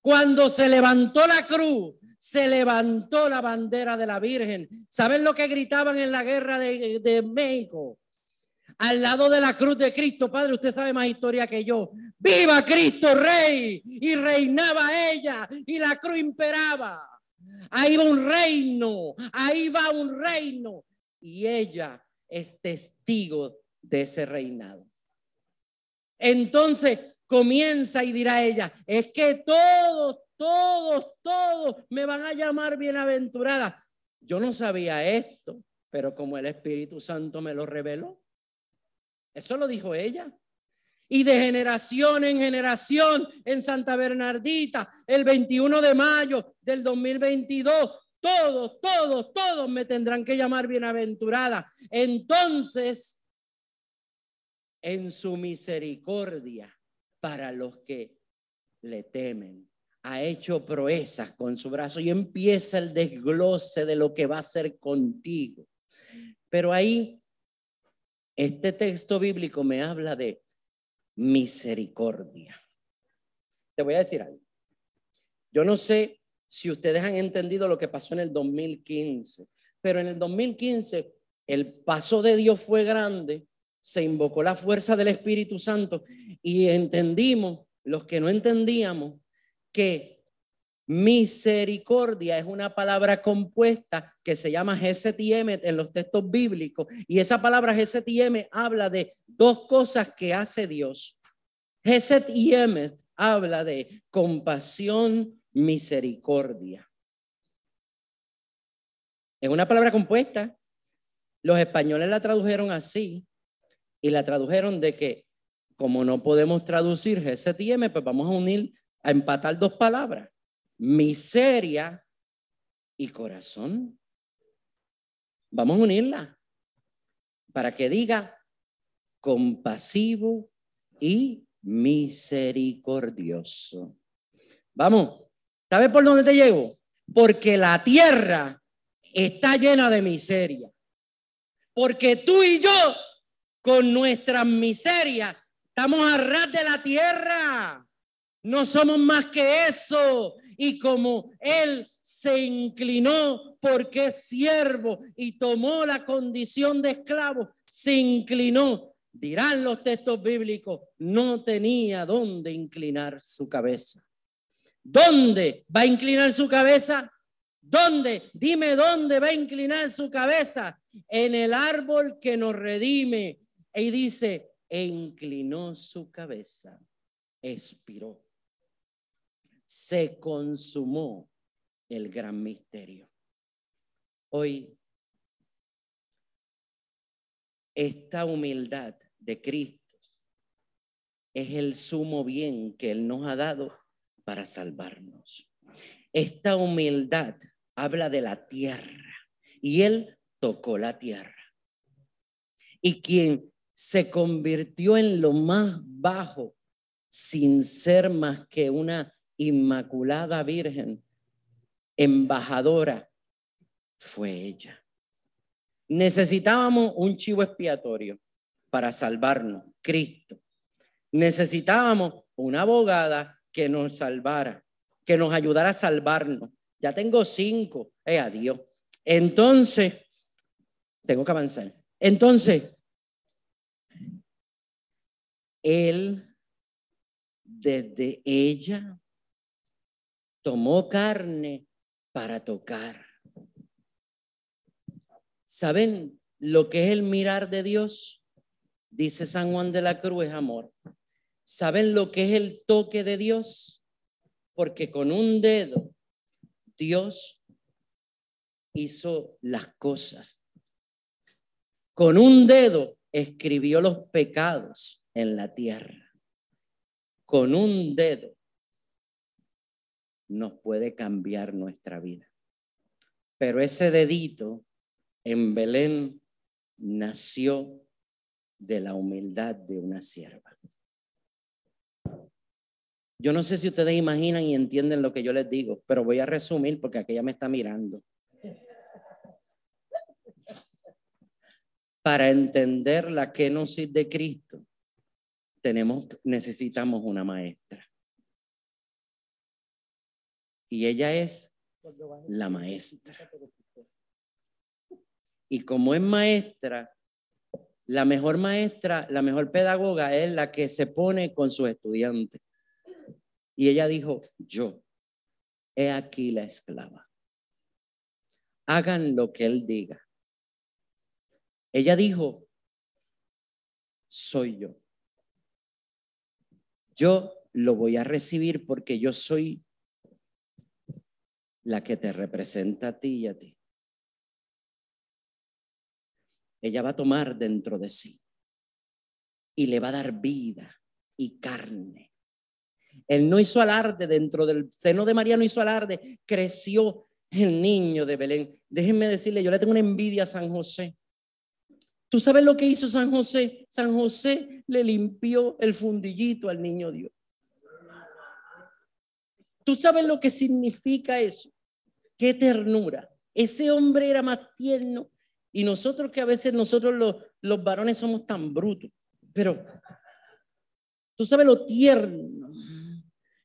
Cuando se levantó la cruz, se levantó la bandera de la Virgen. ¿Saben lo que gritaban en la guerra de, de México? al lado de la cruz de Cristo. Padre, usted sabe más historia que yo. Viva Cristo Rey. Y reinaba ella y la cruz imperaba. Ahí va un reino, ahí va un reino. Y ella es testigo de ese reinado. Entonces comienza y dirá ella, es que todos, todos, todos me van a llamar bienaventurada. Yo no sabía esto, pero como el Espíritu Santo me lo reveló, eso lo dijo ella. Y de generación en generación en Santa Bernardita, el 21 de mayo del 2022, todos, todos, todos me tendrán que llamar bienaventurada. Entonces, en su misericordia para los que le temen, ha hecho proezas con su brazo y empieza el desglose de lo que va a hacer contigo. Pero ahí este texto bíblico me habla de misericordia. Te voy a decir algo. Yo no sé si ustedes han entendido lo que pasó en el 2015, pero en el 2015 el paso de Dios fue grande, se invocó la fuerza del Espíritu Santo y entendimos, los que no entendíamos, que Misericordia es una palabra compuesta que se llama Geset en los textos bíblicos. Y esa palabra Geset habla de dos cosas que hace Dios. Geset habla de compasión, misericordia. Es una palabra compuesta. Los españoles la tradujeron así y la tradujeron de que como no podemos traducir Geset pues vamos a unir, a empatar dos palabras miseria y corazón. Vamos a unirla para que diga compasivo y misericordioso. Vamos, ¿sabes por dónde te llevo? Porque la tierra está llena de miseria. Porque tú y yo, con nuestras miserias, estamos a ras de la tierra. No somos más que eso y como él se inclinó porque es siervo y tomó la condición de esclavo, se inclinó. Dirán los textos bíblicos, no tenía dónde inclinar su cabeza. ¿Dónde va a inclinar su cabeza? ¿Dónde? Dime dónde va a inclinar su cabeza. En el árbol que nos redime. Y dice, e inclinó su cabeza, expiró se consumó el gran misterio. Hoy, esta humildad de Cristo es el sumo bien que Él nos ha dado para salvarnos. Esta humildad habla de la tierra y Él tocó la tierra. Y quien se convirtió en lo más bajo sin ser más que una Inmaculada Virgen, embajadora, fue ella. Necesitábamos un chivo expiatorio. para salvarnos, Cristo. Necesitábamos una abogada que nos salvara, que nos ayudara a salvarnos. Ya tengo cinco, eh, adiós. Entonces, tengo que avanzar. Entonces, él, desde ella, tomó carne para tocar. ¿Saben lo que es el mirar de Dios? Dice San Juan de la Cruz, amor. ¿Saben lo que es el toque de Dios? Porque con un dedo Dios hizo las cosas. Con un dedo escribió los pecados en la tierra. Con un dedo nos puede cambiar nuestra vida. Pero ese dedito en Belén nació de la humildad de una sierva. Yo no sé si ustedes imaginan y entienden lo que yo les digo, pero voy a resumir porque aquella me está mirando. Para entender la kenosis de Cristo, tenemos, necesitamos una maestra. Y ella es la maestra. Y como es maestra, la mejor maestra, la mejor pedagoga es la que se pone con sus estudiantes. Y ella dijo, yo, he aquí la esclava. Hagan lo que él diga. Ella dijo, soy yo. Yo lo voy a recibir porque yo soy la que te representa a ti y a ti. Ella va a tomar dentro de sí y le va a dar vida y carne él no hizo alarde dentro del seno de María, no hizo alarde, creció el niño de Belén. Déjenme decirle, yo le tengo una envidia a San José. ¿Tú sabes lo que hizo San José? San José le limpió el fundillito al niño Dios. ¿Tú sabes lo que significa eso? Qué ternura. Ese hombre era más tierno y nosotros que a veces nosotros los, los varones somos tan brutos, pero tú sabes lo tierno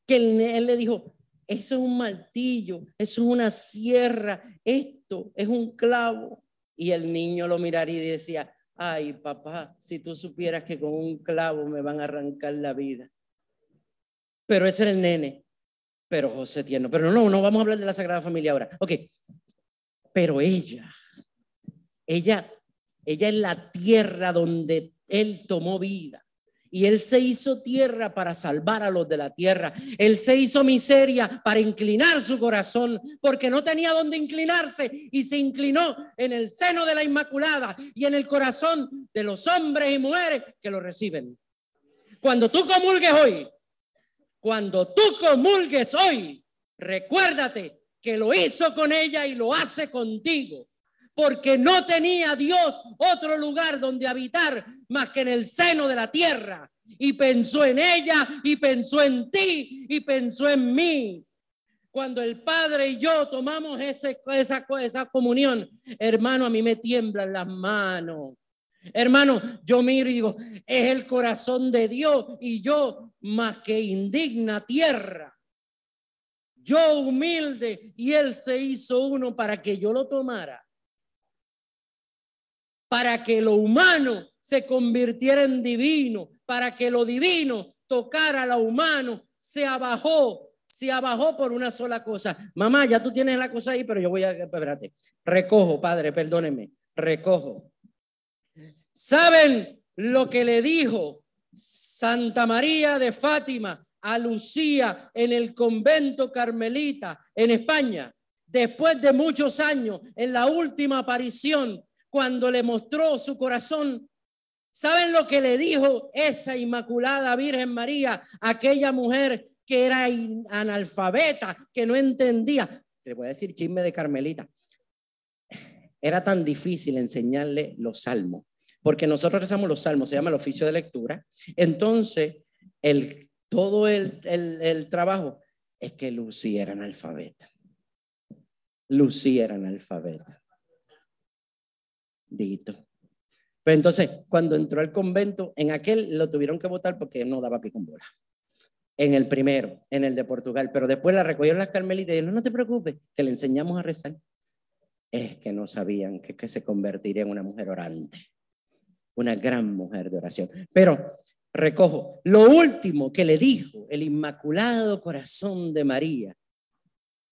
que él, le dijo, eso es un martillo, eso es una sierra, esto es un clavo. Y el niño lo miraría y decía, ay papá, si tú supieras que con un clavo me van a arrancar la vida. Pero ese era el nene, pero José tierno. Pero no, no vamos a hablar de la Sagrada Familia ahora. Ok, pero ella, ella, ella es la tierra donde él tomó vida. Y Él se hizo tierra para salvar a los de la tierra. Él se hizo miseria para inclinar su corazón, porque no tenía dónde inclinarse y se inclinó en el seno de la Inmaculada y en el corazón de los hombres y mujeres que lo reciben. Cuando tú comulgues hoy, cuando tú comulgues hoy, recuérdate que lo hizo con ella y lo hace contigo porque no tenía Dios otro lugar donde habitar más que en el seno de la tierra. Y pensó en ella, y pensó en ti, y pensó en mí. Cuando el Padre y yo tomamos ese, esa, esa comunión, hermano, a mí me tiemblan las manos. Hermano, yo miro y digo, es el corazón de Dios y yo más que indigna tierra. Yo humilde y Él se hizo uno para que yo lo tomara para que lo humano se convirtiera en divino, para que lo divino tocara a lo humano, se abajó, se abajó por una sola cosa. Mamá, ya tú tienes la cosa ahí, pero yo voy a, espérate, recojo, padre, perdóneme, recojo. ¿Saben lo que le dijo Santa María de Fátima a Lucía en el convento carmelita en España? Después de muchos años, en la última aparición cuando le mostró su corazón. ¿Saben lo que le dijo esa Inmaculada Virgen María, aquella mujer que era analfabeta, que no entendía? Te voy a decir chisme de Carmelita. Era tan difícil enseñarle los salmos, porque nosotros rezamos los salmos, se llama el oficio de lectura. Entonces, todo el trabajo es que Lucía era analfabeta. Lucía era analfabeta. Dito. Pues entonces, cuando entró al convento, en aquel lo tuvieron que votar porque no daba pie con bola. En el primero, en el de Portugal. Pero después la recogieron las carmelitas y dijeron, no te preocupes, que le enseñamos a rezar. Es que no sabían que, que se convertiría en una mujer orante. Una gran mujer de oración. Pero recojo lo último que le dijo el Inmaculado Corazón de María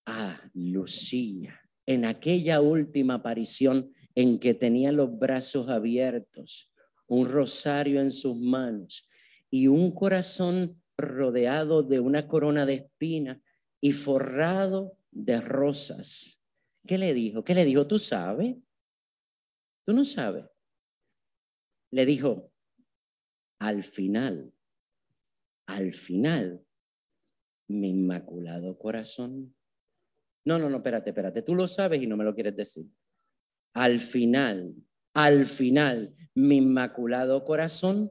a Lucía en aquella última aparición en que tenía los brazos abiertos, un rosario en sus manos y un corazón rodeado de una corona de espinas y forrado de rosas. ¿Qué le dijo? ¿Qué le dijo? ¿Tú sabes? ¿Tú no sabes? Le dijo, al final, al final, mi inmaculado corazón. No, no, no, espérate, espérate, tú lo sabes y no me lo quieres decir al final, al final, mi inmaculado corazón.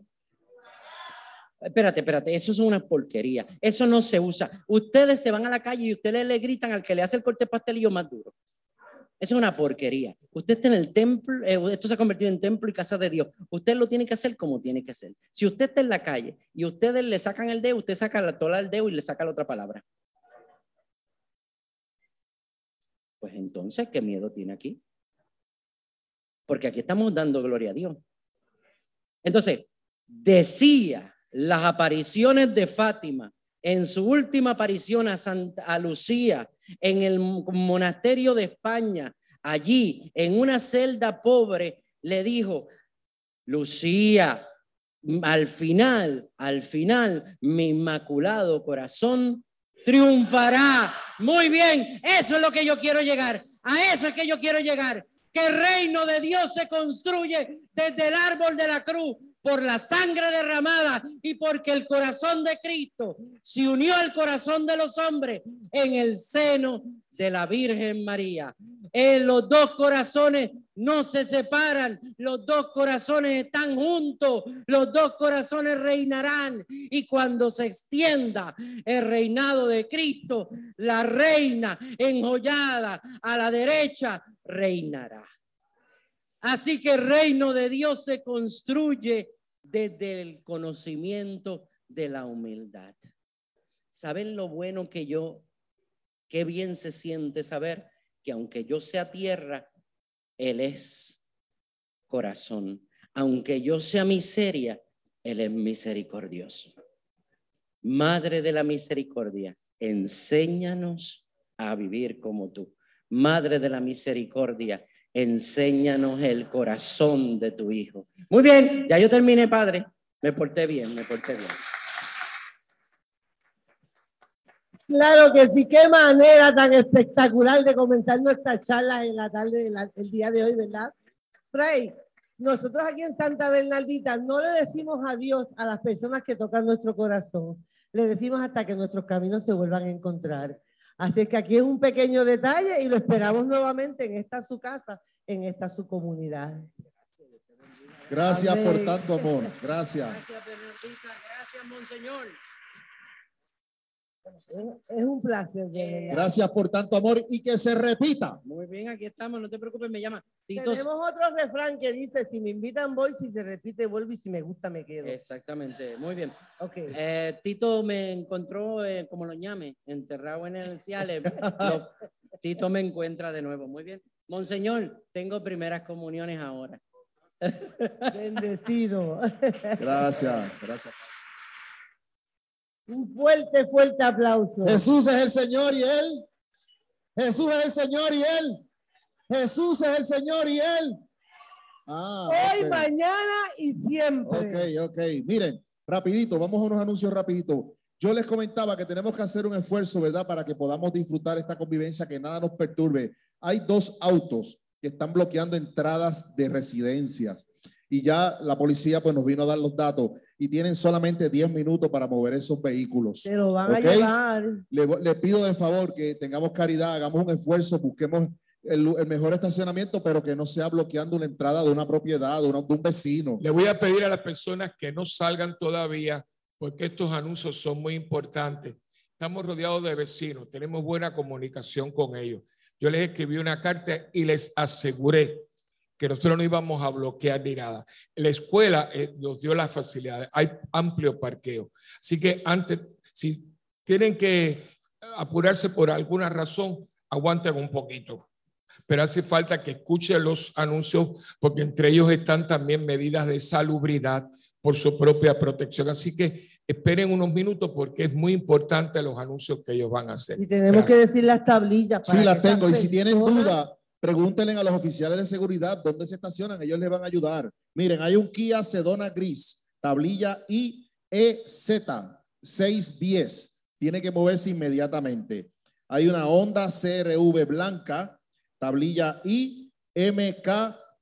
Espérate, espérate, eso es una porquería. Eso no se usa. Ustedes se van a la calle y ustedes le gritan al que le hace el corte pastelillo más duro. Eso es una porquería. Usted está en el templo, eh, esto se ha convertido en templo y casa de Dios. Usted lo tiene que hacer como tiene que ser. Si usted está en la calle y ustedes le sacan el dedo, usted saca la tola del dedo y le saca la otra palabra. Pues entonces, ¿qué miedo tiene aquí? Porque aquí estamos dando gloria a Dios. Entonces, decía las apariciones de Fátima en su última aparición a Santa Lucía en el monasterio de España, allí en una celda pobre, le dijo, Lucía, al final, al final, mi inmaculado corazón triunfará. Muy bien, eso es lo que yo quiero llegar. A eso es que yo quiero llegar que el reino de Dios se construye desde el árbol de la cruz por la sangre derramada y porque el corazón de Cristo se unió al corazón de los hombres en el seno de la Virgen María. En los dos corazones no se separan, los dos corazones están juntos, los dos corazones reinarán y cuando se extienda el reinado de Cristo, la reina enjollada a la derecha reinará. Así que el reino de Dios se construye desde el conocimiento de la humildad. ¿Saben lo bueno que yo, qué bien se siente saber que aunque yo sea tierra, Él es corazón. Aunque yo sea miseria, Él es misericordioso. Madre de la misericordia, enséñanos a vivir como tú. Madre de la Misericordia, enséñanos el corazón de tu Hijo. Muy bien, ya yo terminé, Padre. Me porté bien, me porté bien. Claro que sí, qué manera tan espectacular de comenzar nuestra charla en la tarde del día de hoy, ¿verdad? Rey, nosotros aquí en Santa Bernaldita no le decimos adiós a las personas que tocan nuestro corazón, le decimos hasta que nuestros caminos se vuelvan a encontrar. Así que aquí es un pequeño detalle y lo esperamos nuevamente en esta su casa, en esta su comunidad. Gracias por tanto amor. Gracias. Gracias, Bernardita. Gracias, Monseñor. Es un placer. Gracias por tanto amor y que se repita. Muy bien, aquí estamos, no te preocupes, me llama. Tenemos otro refrán que dice, si me invitan voy, si se repite vuelvo y si me gusta me quedo. Exactamente, muy bien. Okay. Eh, Tito me encontró, eh, como lo llame, enterrado en el Ciales. Tito me encuentra de nuevo, muy bien. Monseñor, tengo primeras comuniones ahora. Bendecido. Gracias, gracias. Un fuerte, fuerte aplauso. Jesús es el Señor y Él. Jesús es el Señor y Él. Jesús es el Señor y Él. Ah, Hoy, mañana y siempre. Ok, ok. Miren, rapidito, vamos a unos anuncios rapidito. Yo les comentaba que tenemos que hacer un esfuerzo, ¿verdad? Para que podamos disfrutar esta convivencia, que nada nos perturbe. Hay dos autos que están bloqueando entradas de residencias y ya la policía pues nos vino a dar los datos y tienen solamente 10 minutos para mover esos vehículos. Se lo van a llevar. Le, pido de favor que tengamos caridad, hagamos un esfuerzo, busquemos el, mejor estacionamiento, pero que no sea bloqueando una entrada de una propiedad, de, de un vecino. Le voy a pedir a las personas que no salgan todavía, porque estos anuncios son muy importantes. Estamos rodeados de vecinos, tenemos buena comunicación con ellos. Yo les escribí una carta y les aseguré que nosotros no íbamos a bloquear ni nada. La escuela eh, nos dio las facilidades, hay amplio parqueo. Así que antes, si tienen que apurarse por alguna razón, aguanten un poquito. Pero hace falta que escuchen los anuncios porque entre ellos están también medidas de salubridad por su propia protección. Así que esperen unos minutos porque es muy importante los anuncios que ellos van a hacer. Y tenemos que decir las tablillas. para Sí, las tengo. Y si tienen duda, Pregúntenle a los oficiales de seguridad dónde se estacionan, ellos les van a ayudar. Miren, hay un Kia Sedona gris, tablilla IEZ 610. Tiene que moverse inmediatamente. Hay una Honda CRV blanca, tablilla IMK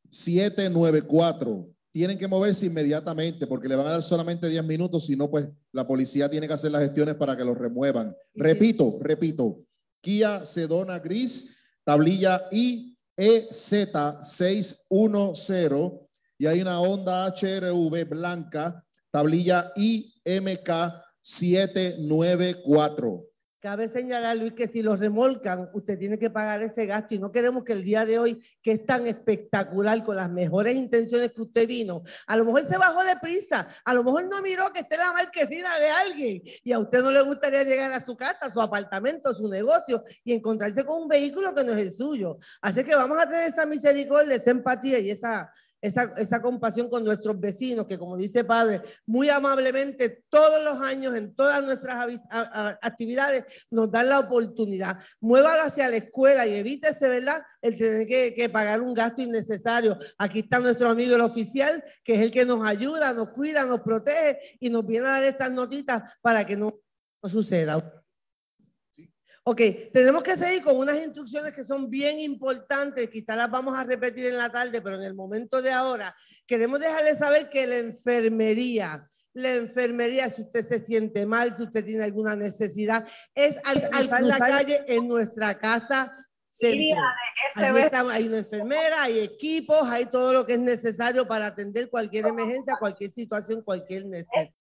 794. Tienen que moverse inmediatamente porque le van a dar solamente 10 minutos, si no, pues la policía tiene que hacer las gestiones para que los remuevan. Repito, repito, Kia Sedona gris, tablilla I EZ610 y hay una Honda HRV blanca, tablilla IMK794. Cabe señalar, Luis, que si los remolcan, usted tiene que pagar ese gasto y no queremos que el día de hoy, que es tan espectacular, con las mejores intenciones que usted vino, a lo mejor se bajó de prisa, a lo mejor no miró que esté la marquesina de alguien y a usted no le gustaría llegar a su casa, su apartamento, su negocio y encontrarse con un vehículo que no es el suyo. Así que vamos a tener esa misericordia, esa empatía y esa, esa, esa compasión con nuestros vecinos, que como dice Padre, muy amablemente todos los años en todas nuestras actividades nos dan la oportunidad. Muévalo hacia la escuela y evítese, ¿verdad? El tener que, que pagar un gasto innecesario. Aquí está nuestro amigo el oficial, que es el que nos ayuda, nos cuida, nos protege y nos viene a dar estas notitas para que no, no suceda. Ok, tenemos que seguir con unas instrucciones que son bien importantes, quizás las vamos a repetir en la tarde, pero en el momento de ahora queremos dejarles saber que la enfermería, la enfermería, si usted se siente mal, si usted tiene alguna necesidad, es al, al cruzar la calle en nuestra casa está- hay una enfermera, hay equipos, hay todo lo que es necesario para atender cualquier emergencia, cualquier situación, cualquier necesidad.